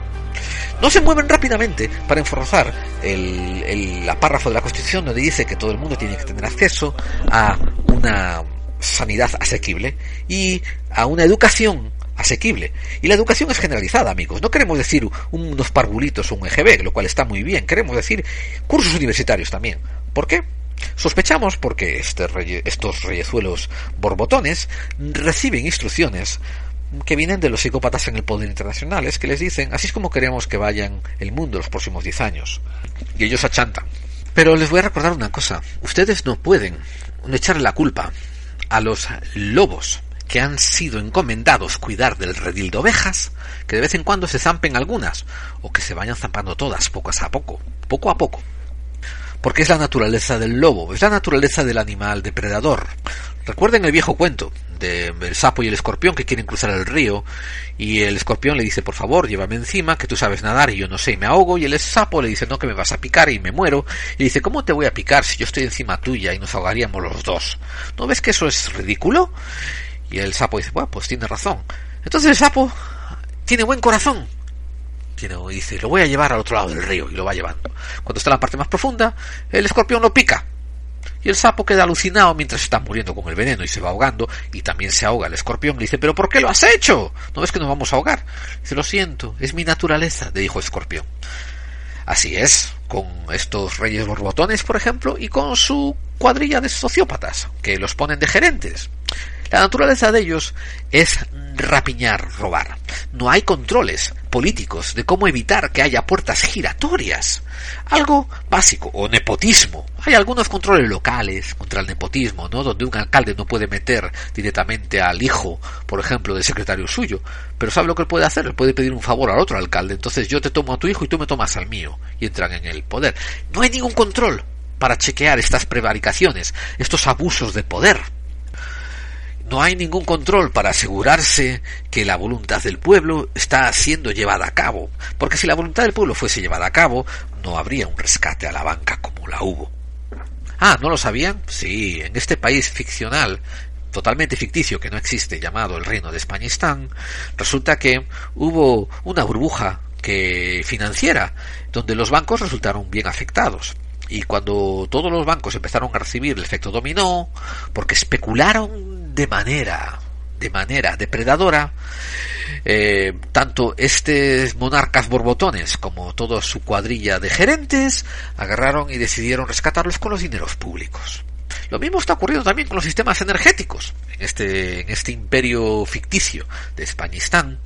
No se mueven rápidamente para enforzar el, la párrafo de la Constitución donde dice que todo el mundo tiene que tener acceso a una sanidad asequible y a una educación asequible. Y la educación es generalizada, amigos. No queremos decir unos parvulitos o un EGB, lo cual está muy bien. Queremos decir cursos universitarios también. ¿Por qué? Sospechamos porque este estos reyezuelos borbotones reciben instrucciones que vienen de los psicópatas en el poder internacional, es que les dicen, así es como queremos que vayan el mundo los próximos 10 años. Y ellos achantan. Pero les voy a recordar una cosa, ustedes no pueden echarle la culpa a los lobos que han sido encomendados cuidar del redil de ovejas, que de vez en cuando se zampen algunas, o que se vayan zampando todas, poco a poco, poco a poco. Porque es la naturaleza del lobo, es la naturaleza del animal depredador. Recuerden el viejo cuento del sapo y el escorpión que quieren cruzar el río y el escorpión le dice por favor llévame encima que tú sabes nadar y yo no sé y me ahogo y el sapo le dice no que me vas a picar y me muero y dice ¿cómo te voy a picar si yo estoy encima tuya y nos ahogaríamos los dos? ¿No ves que eso es ridículo? Y el sapo dice, bueno, pues tiene razón. Entonces el sapo tiene buen corazón. Tiene, dice, lo voy a llevar al otro lado del río y lo va llevando. Cuando está en la parte más profunda, el escorpión lo pica. Y el sapo queda alucinado mientras está muriendo con el veneno y se va ahogando y también se ahoga el escorpión. Le dice, pero ¿por qué lo has hecho? ¿No ves que nos vamos a ahogar? Dice, lo siento, es mi naturaleza, le dijo escorpión. Así es, con estos reyes borbotones, por ejemplo, y con su cuadrilla de sociópatas, que los ponen de gerentes. La naturaleza de ellos es rapiñar, robar. No hay controles políticos de cómo evitar que haya puertas giratorias. Algo básico, o nepotismo. Hay algunos controles locales contra el nepotismo, ¿no? Donde un alcalde no puede meter directamente al hijo, por ejemplo, del secretario suyo. Pero ¿sabe lo que él puede hacer? Él puede pedir un favor al otro alcalde. Entonces yo te tomo a tu hijo y tú me tomas al mío. Y entran en el poder. No hay ningún control para chequear estas prevaricaciones, estos abusos de poder. No hay ningún control para asegurarse que la voluntad del pueblo está siendo llevada a cabo, porque si la voluntad del pueblo fuese llevada a cabo, no habría un rescate a la banca como la hubo. Ah, ¿no lo sabían? Sí, en este país ficcional totalmente ficticio que no existe llamado el reino de Españistán, resulta que hubo una burbuja que financiera donde los bancos resultaron bien afectados. Y cuando todos los bancos empezaron a recibir el efecto dominó, porque especularon de manera, de manera depredadora, eh, tanto estos monarcas borbotones como toda su cuadrilla de gerentes agarraron y decidieron rescatarlos con los dineros públicos. Lo mismo está ocurriendo también con los sistemas energéticos. En este, en este imperio ficticio de Españistán,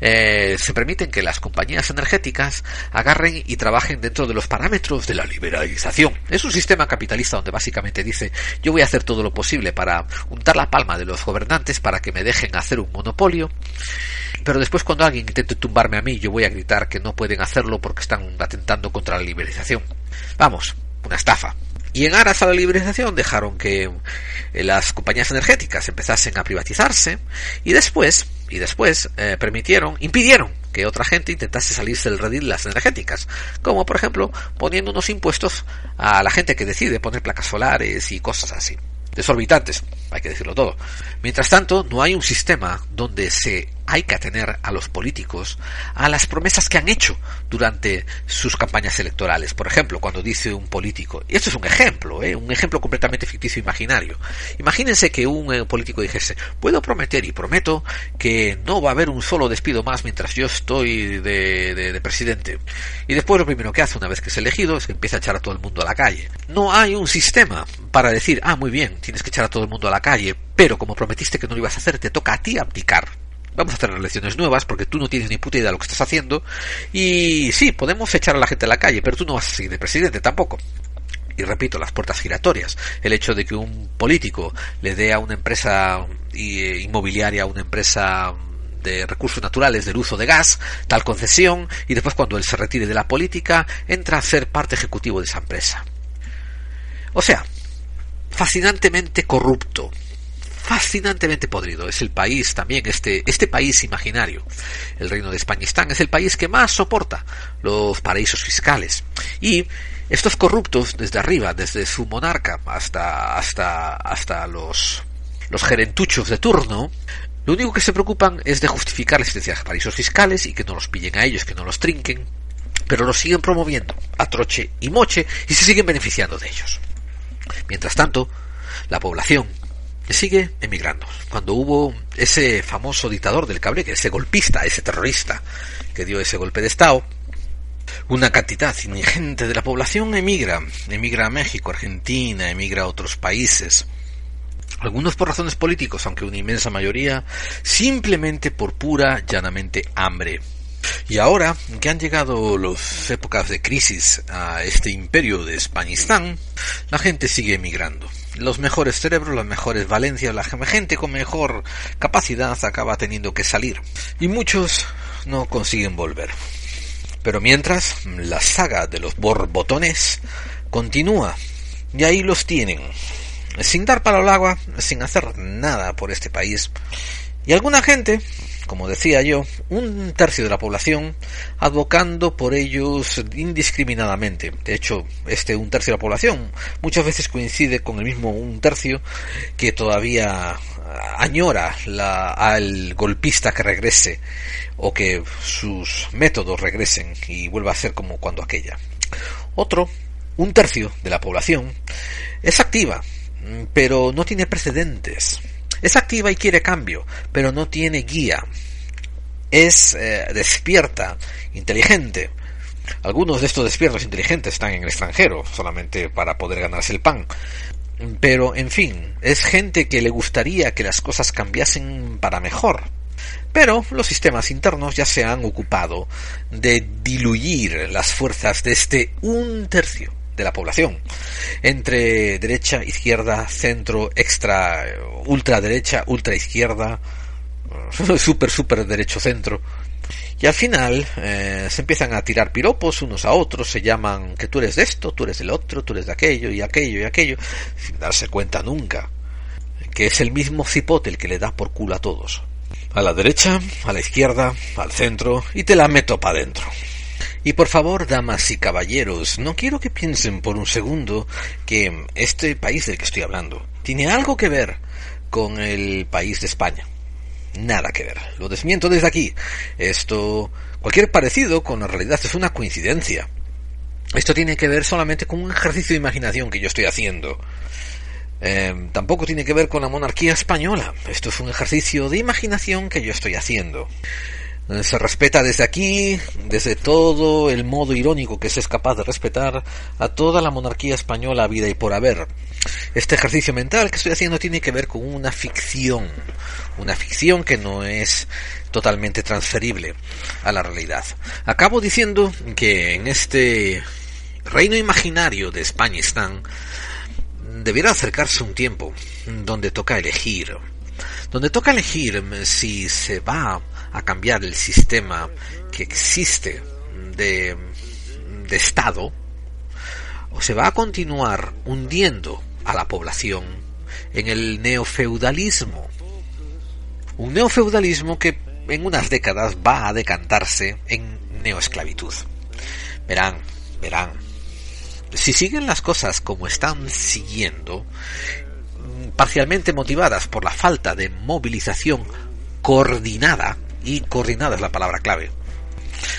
eh, se permiten que las compañías energéticas agarren y trabajen dentro de los parámetros de la liberalización. Es un sistema capitalista donde básicamente dice yo voy a hacer todo lo posible para untar la palma de los gobernantes para que me dejen hacer un monopolio pero después cuando alguien intente tumbarme a mí yo voy a gritar que no pueden hacerlo porque están atentando contra la liberalización. Vamos, una estafa. Y en aras a la liberalización dejaron que eh, las compañías energéticas empezasen a privatizarse y después, y después eh, permitieron, impidieron que otra gente intentase salirse del redil de las energéticas, como por ejemplo poniendo unos impuestos a la gente que decide poner placas solares y cosas así desorbitantes, hay que decirlo todo. Mientras tanto, no hay un sistema donde se hay que atener a los políticos a las promesas que han hecho durante sus campañas electorales. Por ejemplo, cuando dice un político, y esto es un ejemplo, ¿eh? un ejemplo completamente ficticio e imaginario. Imagínense que un eh, político dijese, puedo prometer y prometo que no va a haber un solo despido más mientras yo estoy de, de presidente. Y después lo primero que hace una vez que es elegido es que empieza a echar a todo el mundo a la calle. No hay un sistema para decir, ah, muy bien, tienes que echar a todo el mundo a la calle, pero como prometiste que no lo ibas a hacer, te toca a ti abdicar. Vamos a hacer elecciones nuevas porque tú no tienes ni puta idea de lo que estás haciendo. Y sí, podemos echar a la gente a la calle, pero tú no vas a seguir de presidente tampoco y repito, las puertas giratorias. El hecho de que un político le dé a una empresa eh, inmobiliaria, a una empresa de recursos naturales del uso de gas, tal concesión, y después cuando él se retire de la política, entra a ser parte ejecutivo de esa empresa. O sea, fascinantemente corrupto, fascinantemente podrido. Es el país también, este, este país imaginario, el reino de Españistán, es el país que más soporta los paraísos fiscales. Y estos corruptos desde arriba, desde su monarca hasta, hasta, hasta los, los gerentuchos de turno, lo único que se preocupan es de justificar la existencia de paraísos fiscales y que no los pillen a ellos, que no los trinquen, pero los siguen promoviendo a troche y moche y se siguen beneficiando de ellos. Mientras tanto, la población sigue emigrando. Cuando hubo ese famoso dictador del cable, ese golpista, ese terrorista que dio ese golpe de Estado, una cantidad ingente de la población emigra, emigra a México, Argentina, emigra a otros países. Algunos por razones políticos, aunque una inmensa mayoría simplemente por pura, llanamente hambre. Y ahora que han llegado las épocas de crisis a este imperio de Españistán, la gente sigue emigrando. Los mejores cerebros, las mejores valencias, la gente con mejor capacidad acaba teniendo que salir. Y muchos no consiguen volver. Pero mientras, la saga de los borbotones continúa. Y ahí los tienen. Sin dar para el agua, sin hacer nada por este país. Y alguna gente como decía yo, un tercio de la población advocando por ellos indiscriminadamente. De hecho, este un tercio de la población muchas veces coincide con el mismo un tercio que todavía añora al golpista que regrese o que sus métodos regresen y vuelva a ser como cuando aquella. Otro, un tercio de la población, es activa, pero no tiene precedentes es activa y quiere cambio, pero no tiene guía. Es eh, despierta, inteligente. Algunos de estos despiertos inteligentes están en el extranjero, solamente para poder ganarse el pan. Pero, en fin, es gente que le gustaría que las cosas cambiasen para mejor. Pero los sistemas internos ya se han ocupado de diluir las fuerzas de este un tercio de la población. Entre derecha, izquierda, centro, extra, ultraderecha, ultra izquierda, super, super derecho centro. Y al final eh, se empiezan a tirar piropos unos a otros, se llaman que tú eres de esto, tú eres del otro, tú eres de aquello y aquello y aquello, sin darse cuenta nunca que es el mismo cipote el que le da por culo a todos. A la derecha, a la izquierda, al centro y te la meto para adentro. Y por favor, damas y caballeros, no quiero que piensen por un segundo que este país del que estoy hablando tiene algo que ver con el país de España. Nada que ver. Lo desmiento desde aquí. Esto, cualquier parecido con la realidad es una coincidencia. Esto tiene que ver solamente con un ejercicio de imaginación que yo estoy haciendo. Em, tampoco tiene que ver con la monarquía española. Esto es un ejercicio de imaginación que yo estoy haciendo. Se respeta desde aquí, desde todo el modo irónico que se es capaz de respetar a toda la monarquía española vida y por haber. Este ejercicio mental que estoy haciendo tiene que ver con una ficción, una ficción que no es totalmente transferible a la realidad. Acabo diciendo que en este reino imaginario de España están debiera acercarse un tiempo donde toca elegir, donde toca elegir si se va a cambiar el sistema que existe de, Estado, o se va a continuar hundiendo a la población en el neofeudalismo. Un neofeudalismo que en unas décadas va a decantarse en neoesclavitud. Verán, verán. Si siguen las cosas como están siguiendo, parcialmente motivadas por la falta de movilización coordinada y coordinada es la palabra clave.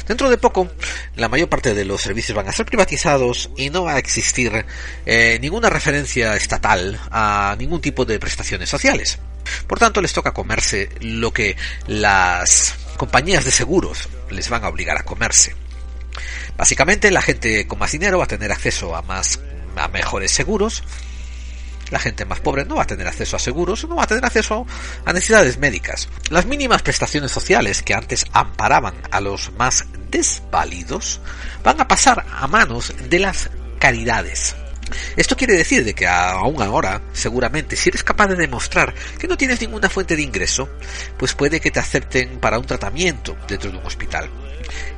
Dentro de poco, la mayor parte de los servicios van a ser privatizados y no va a existir eh, ninguna referencia estatal a ningún tipo de prestaciones sociales. Por tanto, les toca comerse lo que las compañías de seguros les van a obligar a comerse. Básicamente, la gente con más dinero va a tener acceso a más a mejores seguros la gente más pobre no va a tener acceso a seguros, no va a tener acceso a necesidades médicas. Las mínimas prestaciones sociales que antes amparaban a los más desvalidos van a pasar a manos de las caridades. Esto quiere decir de que aún ahora, seguramente, si eres capaz de demostrar que no tienes ninguna fuente de ingreso, pues puede que te acepten para un tratamiento dentro de un hospital.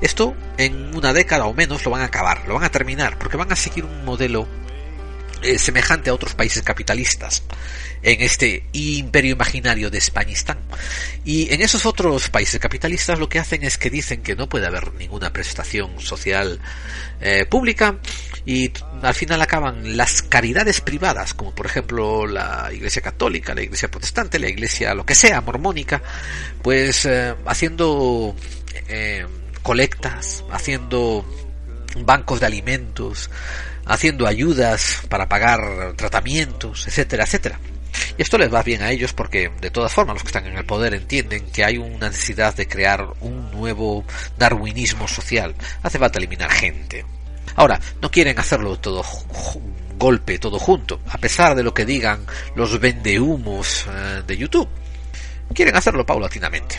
Esto en una década o menos lo van a acabar, lo van a terminar, porque van a seguir un modelo eh, semejante a otros países capitalistas en este imperio imaginario de Españistán. Y en esos otros países capitalistas lo que hacen es que dicen que no puede haber ninguna prestación social eh, pública y al final acaban las caridades privadas, como por ejemplo la Iglesia Católica, la Iglesia Protestante, la Iglesia lo que sea, mormónica, pues eh, haciendo colectas, haciendo bancos de alimentos, haciendo ayudas para pagar tratamientos, etcétera, etcétera. Y esto les va bien a ellos porque, de todas formas, los que están en el poder entienden que hay una necesidad de crear un nuevo darwinismo social. Hace falta eliminar gente. Ahora, no quieren hacerlo todo golpe, todo junto, a pesar de lo que digan los vendehumos eh, de YouTube. Quieren hacerlo paulatinamente,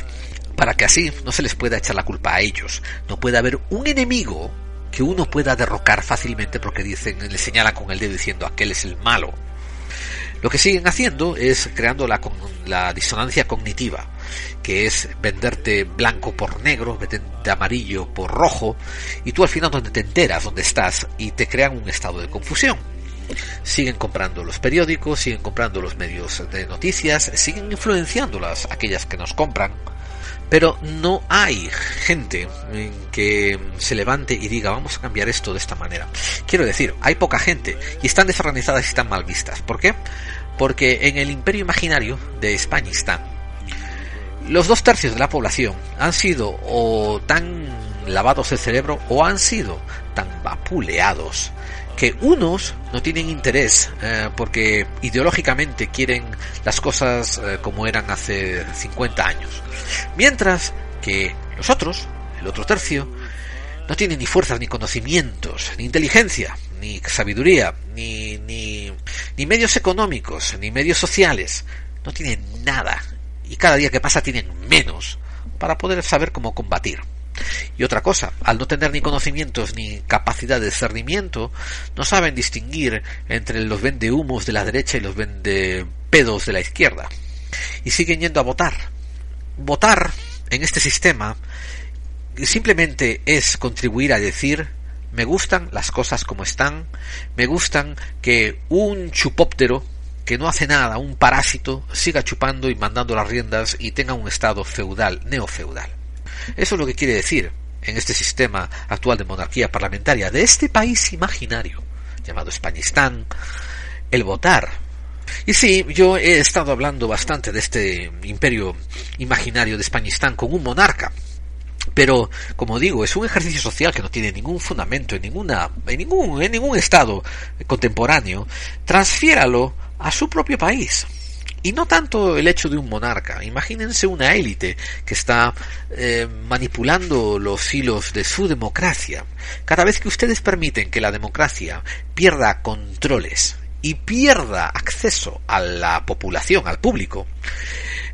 para que así no se les pueda echar la culpa a ellos. No puede haber un enemigo que uno pueda derrocar fácilmente porque dicen, le señalan con el dedo diciendo aquel es el malo. Lo que siguen haciendo es creando la, la disonancia cognitiva, que es venderte blanco por negro, venderte amarillo por rojo, y tú al final donde te enteras dónde estás y te crean un estado de confusión. Siguen comprando los periódicos, siguen comprando los medios de noticias, siguen influenciándolas aquellas que nos compran, pero no hay gente que se levante y diga vamos a cambiar esto de esta manera. Quiero decir, hay poca gente y están desorganizadas y están mal vistas. ¿Por qué? Porque en el imperio imaginario de España están los dos tercios de la población han sido o tan lavados el cerebro o han sido tan vapuleados que unos no tienen interés eh, porque ideológicamente quieren las cosas eh, como eran hace 50 años. Mientras que los otros, el otro tercio, no tienen ni fuerzas, ni conocimientos, ni inteligencia, ni sabiduría, ni, ni, ni medios económicos, ni medios sociales. No tienen nada. Y cada día que pasa tienen menos para poder saber cómo combatir. Y otra cosa, al no tener ni conocimientos ni capacidad de discernimiento, no saben distinguir entre los vendehumos de la derecha y los vendepedos de la izquierda. Y siguen yendo a votar. Votar en este sistema simplemente es contribuir a decir me gustan las cosas como están, me gustan que un chupóptero que no hace nada, un parásito, siga chupando y mandando las riendas y tenga un estado feudal, neofeudal. Eso es lo que quiere decir en este sistema actual de monarquía parlamentaria de este país imaginario llamado Españistán, el votar. Y sí, yo he estado hablando bastante de este imperio imaginario de Españistán con un monarca. Pero, como digo, es un ejercicio social que no tiene ningún fundamento en ninguna, en ningún, en ningún estado contemporáneo. Transfiéralo a su propio país. Y no tanto el hecho de un monarca. Imagínense una élite que está eh, manipulando los hilos de su democracia. Cada vez que ustedes permiten que la democracia pierda controles y pierda acceso a la población, al público,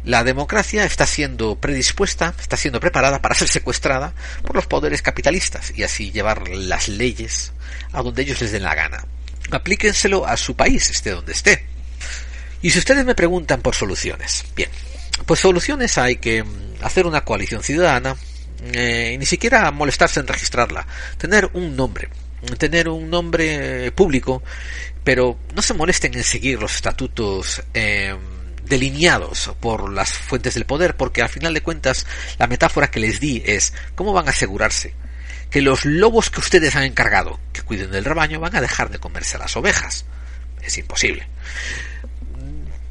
la democracia está siendo predispuesta, está siendo preparada para ser secuestrada por los poderes capitalistas y así llevar las leyes a donde ellos les den la gana. Aplíquenselo a su país, esté donde esté. Y si ustedes me preguntan por soluciones, bien, pues soluciones hay que mm, hacer una coalición ciudadana, eh, ni siquiera molestarse en registrarla, tener un nombre, tener un nombre público, pero no se molesten en seguir los estatutos eh, delineados por las fuentes del poder, porque al final de cuentas la metáfora que les di es cómo van a asegurarse que los lobos que ustedes han encargado que cuiden del rebaño van a dejar de comerse las ovejas. Es imposible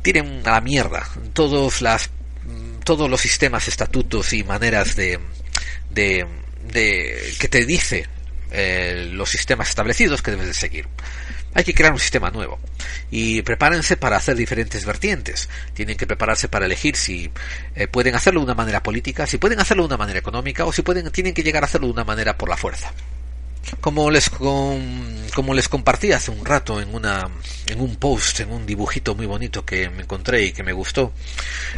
tienen a la mierda todos las todos los sistemas, estatutos y maneras de, de, de que te dice eh, los sistemas establecidos que debes de seguir. Hay que crear un sistema nuevo y prepárense para hacer diferentes vertientes. Tienen que prepararse para elegir si eh, pueden hacerlo de una manera política, si pueden hacerlo de una manera económica o si pueden tienen que llegar a hacerlo de una manera por la fuerza. Como les, como les compartí hace un rato en, una, en un post, en un dibujito muy bonito que me encontré y que me gustó,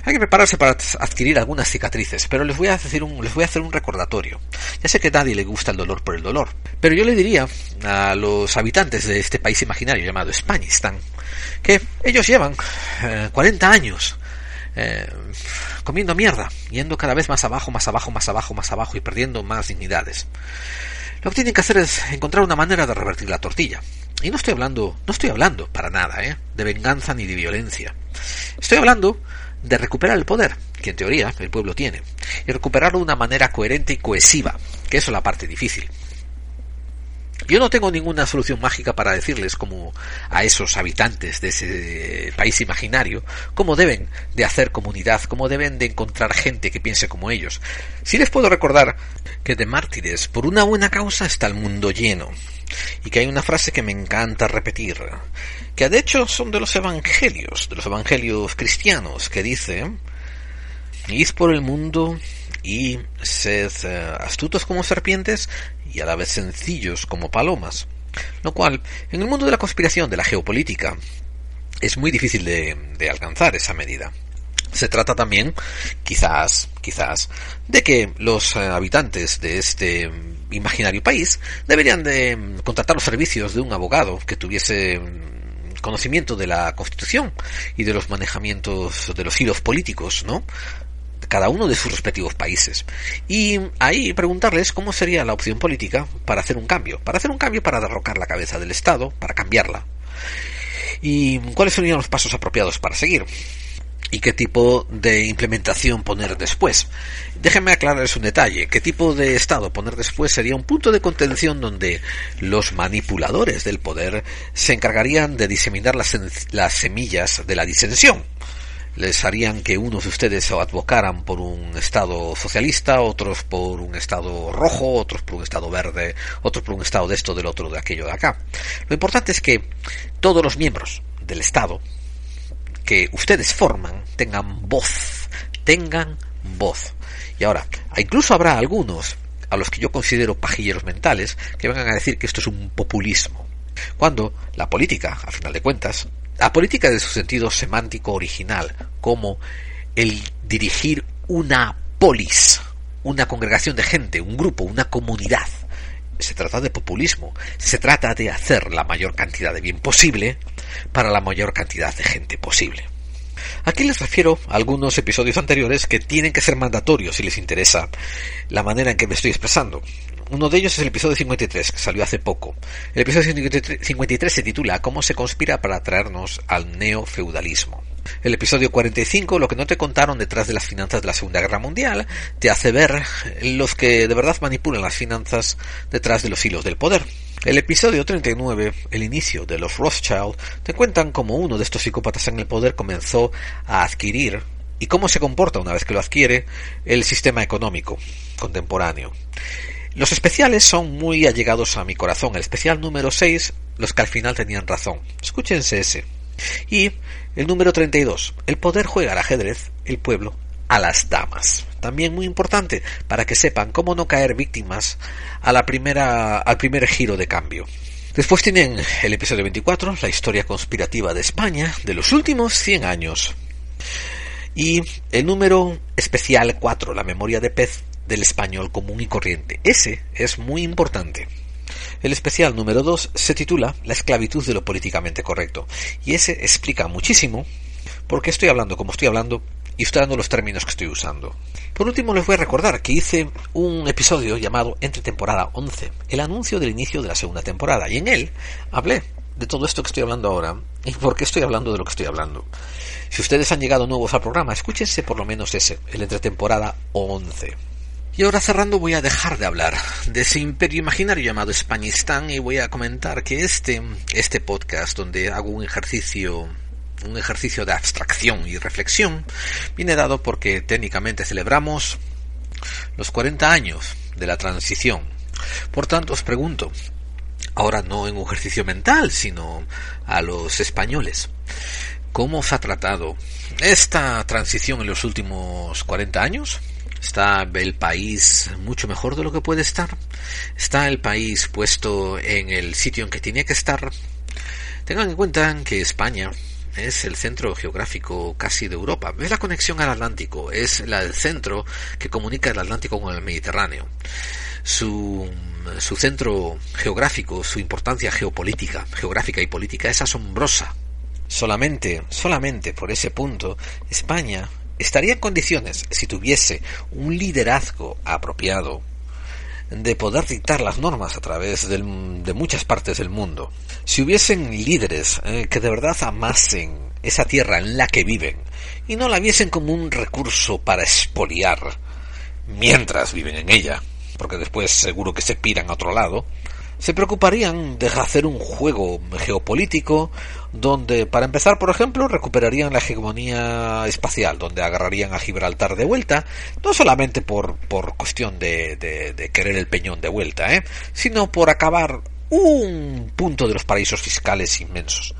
hay que prepararse para adquirir algunas cicatrices, pero les voy a, decir un, les voy a hacer un recordatorio. Ya sé que a nadie le gusta el dolor por el dolor, pero yo le diría a los habitantes de este país imaginario llamado Españistán que ellos llevan 40 eh, años eh, comiendo mierda, yendo cada vez más abajo, más abajo, más abajo, más abajo y perdiendo más dignidades. Lo que tienen que hacer es encontrar una manera de revertir la tortilla. Y no estoy hablando, no estoy hablando para nada, ¿eh? de venganza ni de violencia. Estoy hablando de recuperar el poder, que en teoría el pueblo tiene, y recuperarlo de una manera coherente y cohesiva, que eso es la parte difícil. Yo no tengo ninguna solución mágica para decirles como a esos habitantes de ese país imaginario cómo deben de hacer comunidad, cómo deben de encontrar gente que piense como ellos. Sí les puedo recordar que de mártires por una buena causa está el mundo lleno y que hay una frase que me encanta repetir, que de hecho son de los evangelios, de los evangelios cristianos, que dice, id por el mundo y sed eh, astutos como serpientes y a la vez sencillos como palomas. Lo cual, en el mundo de la conspiración, de la geopolítica, es muy difícil de, alcanzar esa medida. Se trata también, quizás, quizás, de que los eh, habitantes de este imaginario país deberían de mm, contratar los servicios de un abogado que tuviese mm, conocimiento de la Constitución y de los manejamientos de los hilos políticos, ¿no? Cada uno de sus respectivos países. Y ahí preguntarles cómo sería la opción política para hacer un cambio, para hacer un cambio para derrocar la cabeza del Estado, para cambiarla. Y cuáles serían los pasos apropiados para seguir y qué tipo de implementación poner después. Déjenme aclararles un detalle. ¿Qué tipo de Estado poner después sería un punto de contención donde los manipuladores del poder se encargarían de diseminar las, las semillas de la disensión? Les harían que unos de ustedes advocaran por un Estado socialista, otros por un Estado rojo, otros por un Estado verde, otros por un Estado de esto, del otro, de aquello, de acá. Lo importante es que todos los miembros del Estado que ustedes forman tengan voz, tengan voz. Y ahora, incluso habrá algunos a los que yo considero pajilleros mentales que vengan a decir que esto es un populismo. Cuando la política, a final de cuentas, la política de su sentido semántico original, como el dirigir una polis, una congregación de gente, un grupo, una comunidad. Se trata de populismo, se trata de hacer la mayor cantidad de bien posible para la mayor cantidad de gente posible. Aquí les refiero a algunos episodios anteriores que tienen que ser mandatorios si les interesa la manera en que me estoy expresando. Uno de ellos es el episodio 53, que salió hace poco. El episodio 53 se titula Cómo se conspira para traernos al neofeudalismo. El episodio 45, lo que no te contaron detrás de las finanzas de la Segunda Guerra Mundial, te hace ver los que de verdad manipulan las finanzas detrás de los hilos del poder. El episodio 39, el inicio de los Rothschild, te cuentan cómo uno de estos psicópatas en el poder comenzó a adquirir y cómo se comporta una vez que lo adquiere el sistema económico contemporáneo. Los especiales son muy allegados a mi corazón. El especial número 6, los que al final tenían razón. Escúchense ese. Y el número 32, el poder juega al ajedrez, el pueblo a las damas. También muy importante para que sepan cómo no caer víctimas a la primera, al primer giro de cambio. Después tienen el episodio 24, la historia conspirativa de España de los últimos 100 años. Y el número especial 4, la memoria de pez del español común y corriente. Ese es muy importante. El especial número 2 se titula La esclavitud de lo políticamente correcto y ese explica muchísimo por qué estoy hablando como estoy hablando y estoy dando los términos que estoy usando. Por último les voy a recordar que hice un episodio llamado Entre temporada 11, el anuncio del inicio de la segunda temporada y en él hablé de todo esto que estoy hablando ahora y por qué estoy hablando de lo que estoy hablando. Si ustedes han llegado nuevos al programa, escúchense por lo menos ese, el entre temporada 11. Y ahora cerrando voy a dejar de hablar de ese imperio imaginario llamado Españistán y voy a comentar que este, este podcast donde hago un ejercicio un ejercicio de abstracción y reflexión viene dado porque técnicamente celebramos los 40 años de la transición. Por tanto os pregunto, ahora no en un ejercicio mental, sino a los españoles, ¿cómo os ha tratado esta transición en los últimos 40 años? ¿Está el país mucho mejor de lo que puede estar? ¿Está el país puesto en el sitio en que tiene que estar? Tengan en cuenta que España es el centro geográfico casi de Europa. Es la conexión al Atlántico, es el centro que comunica el Atlántico con el Mediterráneo. Su, su centro geográfico, su importancia geopolítica, geográfica y política es asombrosa. Solamente, solamente por ese punto, España estaría en condiciones, si tuviese un liderazgo apropiado, de poder dictar las normas a través de muchas partes del mundo. Si hubiesen líderes eh, que de verdad amasen esa tierra en la que viven y no la viesen como un recurso para expoliar mientras viven en ella, porque después seguro que se piran a otro lado, se preocuparían de hacer un juego geopolítico donde, para empezar, por ejemplo, recuperarían la hegemonía espacial, donde agarrarían a Gibraltar de vuelta, no solamente por, por cuestión de, de, querer el peñón de vuelta, ¿eh? sino por acabar un punto de los paraísos fiscales inmensos.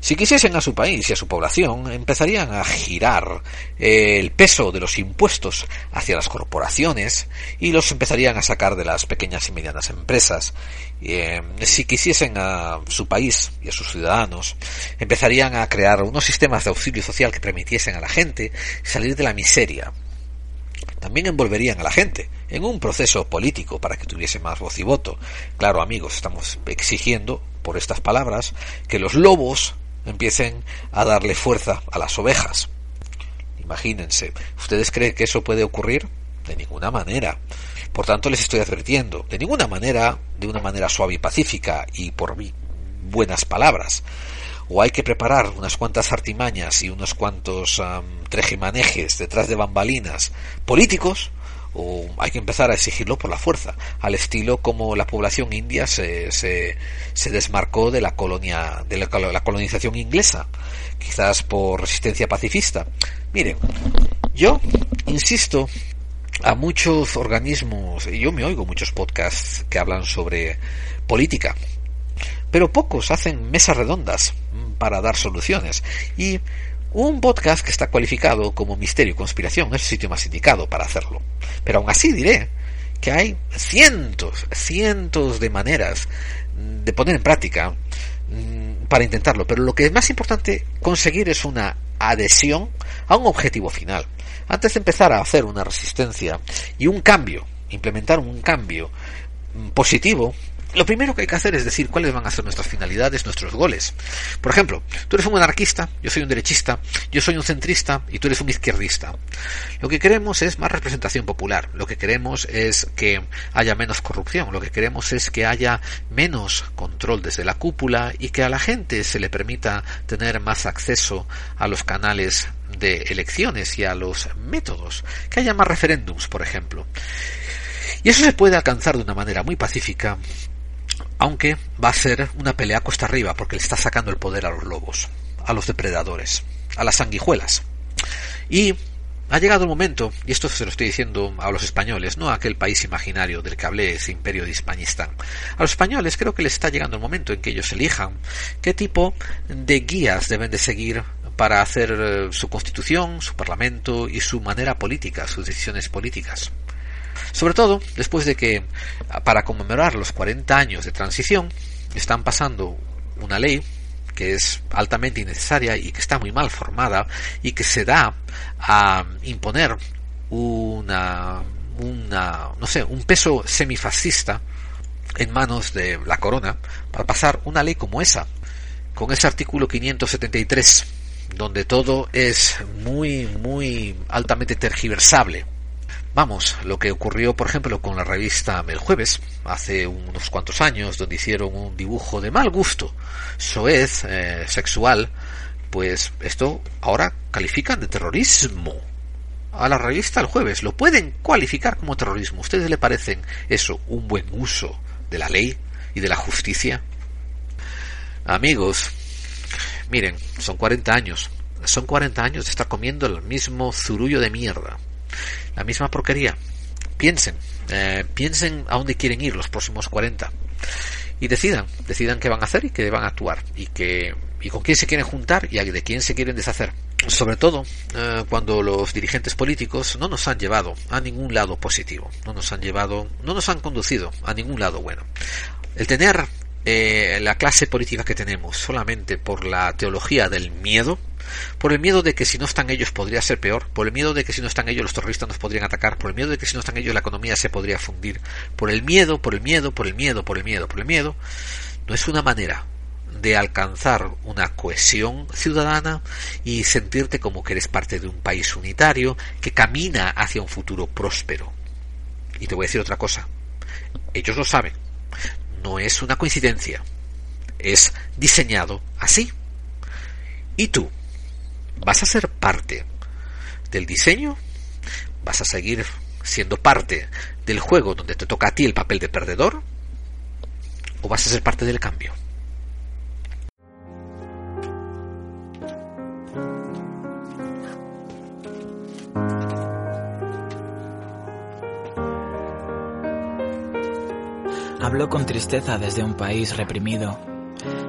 Si quisiesen a su país y a su población, empezarían a girar eh, el peso de los impuestos hacia las corporaciones y los empezarían a sacar de las pequeñas y medianas empresas. Eh, si quisiesen a su país y a sus ciudadanos, empezarían a crear unos sistemas de auxilio social que permitiesen a la gente salir de la miseria. También envolverían a la gente en un proceso político para que tuviese más voz y voto. Claro, amigos, estamos exigiendo por estas palabras que los lobos empiecen a darle fuerza a las ovejas. Imagínense, ¿ustedes creen que eso puede ocurrir? De ninguna manera. Por tanto, les estoy advirtiendo, de ninguna manera, de una manera suave y pacífica y por buenas palabras. O hay que preparar unas cuantas artimañas y unos cuantos um, trejimanejes detrás de bambalinas políticos, o hay que empezar a exigirlo por la fuerza, al estilo como la población india se, se, desmarcó de la colonia, de la, colonización inglesa, quizás por resistencia pacifista. Miren, yo insisto a muchos organismos, y yo me oigo muchos podcasts que hablan sobre política, pero pocos hacen mesas redondas para dar soluciones. Y un podcast que está cualificado como misterio y conspiración es el sitio más indicado para hacerlo. Pero aún así diré que hay cientos, cientos de maneras de poner en práctica mm, para intentarlo. Pero lo que es más importante conseguir es una adhesión a un objetivo final. Antes de empezar a hacer una resistencia y un cambio, implementar un cambio mm, positivo, lo primero que hay que hacer es decir cuáles van a ser nuestras finalidades, nuestros goles. Por ejemplo, tú eres un anarquista, yo soy un derechista, yo soy un centrista y tú eres un izquierdista. Lo que queremos es más representación popular, lo que queremos es que haya menos corrupción, lo que queremos es que haya menos control desde la cúpula y que a la gente se le permita tener más acceso a los canales de elecciones y a los métodos, que haya más referéndums, por ejemplo. Y eso se puede alcanzar de una manera muy pacífica aunque va a ser una pelea costa arriba porque le está sacando el poder a los lobos, a los depredadores, a las sanguijuelas. Y ha llegado el momento, y esto se lo estoy diciendo a los españoles, no a aquel país imaginario del que hablé, ese imperio de Hispanistán. A los españoles creo que les está llegando el momento en que ellos elijan qué tipo de guías deben de seguir para hacer eh, su constitución, su parlamento y su manera política, sus decisiones políticas. Sobre todo después de que, para conmemorar los 40 años de transición, están pasando una ley que es altamente innecesaria y que está muy mal formada y que se da a imponer una, una no sé, un peso semifascista en manos de la corona para pasar una ley como esa, con ese artículo 573, donde todo es muy, muy altamente tergiversable Vamos, lo que ocurrió, por ejemplo, con la revista El Jueves, hace unos cuantos años, donde hicieron un dibujo de mal gusto, soez, eh, sexual, pues esto ahora califican de terrorismo a la revista El Jueves. Lo pueden cualificar como terrorismo. ¿Ustedes le parecen eso un buen uso de la ley y de la justicia? Amigos, miren, son 40 años. Son 40 años de estar comiendo el mismo zurullo de mierda la misma porquería. Piensen, eh, piensen a dónde quieren ir los próximos 40 y decidan, decidan qué van a hacer y qué van a actuar y que y con quién se quieren juntar y de quién se quieren deshacer. Sobre todo eh, cuando los dirigentes políticos no nos han llevado a ningún lado positivo, no nos han llevado, no nos han conducido a ningún lado bueno. El tener eh, la clase política que tenemos solamente por la teología del miedo, por el miedo de que si no están ellos podría ser peor, por el miedo de que si no están ellos los terroristas nos podrían atacar, por el miedo de que si no están ellos la economía se podría fundir, por el miedo, por el miedo, por el miedo, por el miedo, por el miedo, no es una manera de alcanzar una cohesión ciudadana y sentirte como que eres parte de un país unitario que camina hacia un futuro próspero. Y te voy a decir otra cosa. Ellos lo saben. No es una coincidencia. Es diseñado así. ¿Y tú? ¿Vas a ser parte del diseño? ¿Vas a seguir siendo parte del juego donde te toca a ti el papel de perdedor? ¿O vas a ser parte del cambio? Hablo con tristeza desde un país reprimido.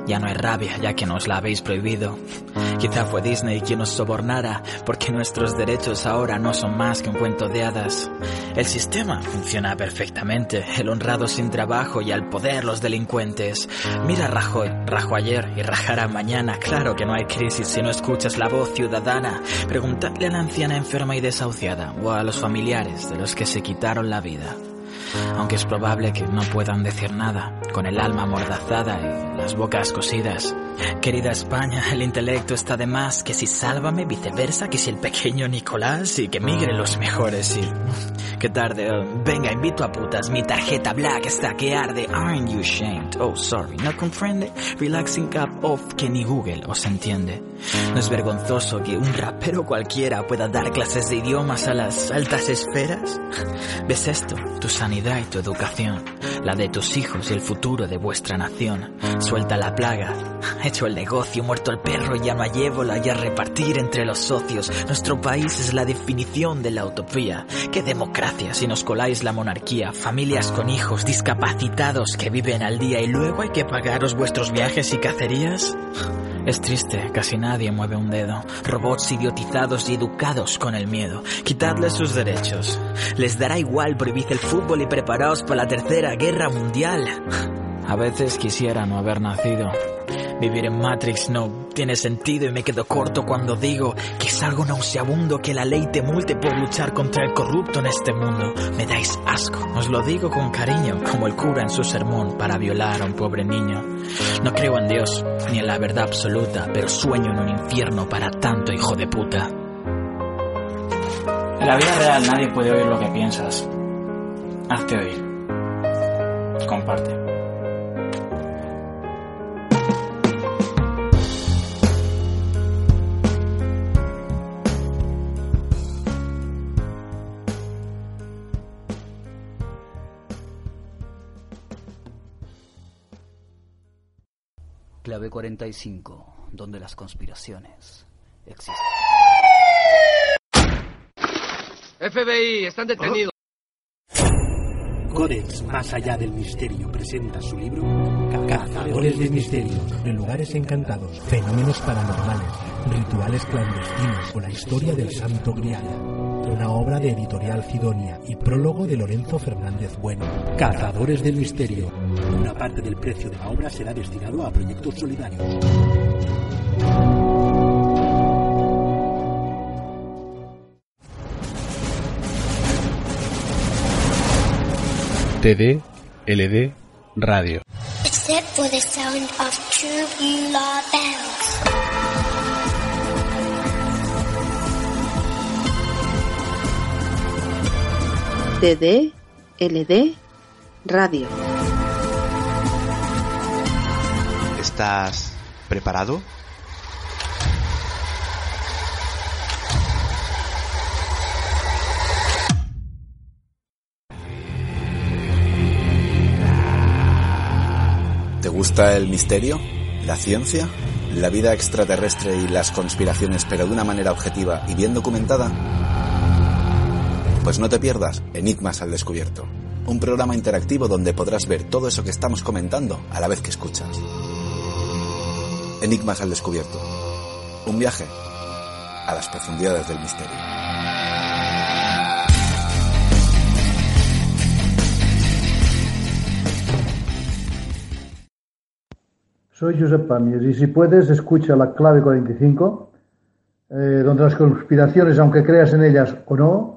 Ya no hay rabia, ya que nos la habéis prohibido. Quizá fue Disney quien nos sobornara, porque nuestros derechos ahora no son más que un cuento de hadas. El sistema funciona perfectamente, el honrado sin trabajo y al poder los delincuentes. Mira Rajoy, rajo ayer y rajará mañana. Claro que no hay crisis si no escuchas la voz ciudadana. Preguntadle a la anciana enferma y desahuciada, o a los familiares de los que se quitaron la vida aunque es probable que no puedan decir nada, con el alma amordazada y las bocas cosidas. Querida España, el intelecto está de más, que si sálvame, viceversa, que si el pequeño Nicolás y que migren los mejores y... Qué tarde, oh, venga, invito a putas, mi tarjeta black está que arde, aren't you ashamed? Oh, sorry, no comprende, relaxing cup off, que ni Google os entiende. No es vergonzoso que un rapero cualquiera pueda dar clases de idiomas a las altas esferas. ¿Ves esto? Tu sanidad y tu educación, la de tus hijos y el futuro de vuestra nación. Suelta la plaga, hecho el negocio, muerto el perro, ya no hay ébola y a repartir entre los socios. Nuestro país es la definición de la utopía. ¿Qué democracia si nos coláis la monarquía? Familias con hijos, discapacitados que viven al día y luego hay que pagaros vuestros viajes y cacerías. Es triste, casi nadie mueve un dedo. Robots idiotizados y educados con el miedo. Quitadles sus derechos. Les dará igual, prohibid el fútbol y preparaos para la tercera guerra mundial. A veces quisiera no haber nacido. Vivir en Matrix no tiene sentido y me quedo corto cuando digo que es algo nauseabundo que la ley te multe por luchar contra el corrupto en este mundo. Me dais asco, os lo digo con cariño, como el cura en su sermón para violar a un pobre niño. No creo en Dios ni en la verdad absoluta, pero sueño en un infierno para tanto hijo de puta. En la vida real nadie puede oír lo que piensas. Hazte oír. Comparte. Clave 45, donde las conspiraciones existen. FBI, están detenidos. Codex Más allá del misterio presenta su libro Cazadores de Misterios, de lugares encantados, fenómenos paranormales, rituales clandestinos o la historia del Santo Grial. Una obra de editorial Sidonia y prólogo de Lorenzo Fernández Bueno. Cazadores del Misterio. Una parte del precio de la obra será destinado a proyectos solidarios. TD, LD, radio. Except for the sound of true bells. TD, LD, radio. ¿Estás preparado? ¿Te gusta el misterio? ¿La ciencia? ¿La vida extraterrestre y las conspiraciones pero de una manera objetiva y bien documentada? Pues no te pierdas Enigmas al Descubierto, un programa interactivo donde podrás ver todo eso que estamos comentando a la vez que escuchas. Enigmas al Descubierto, un viaje a las profundidades del misterio. Soy Josep Pamies y si puedes escucha la clave 45, eh, donde las conspiraciones, aunque creas en ellas o no,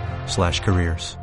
slash careers.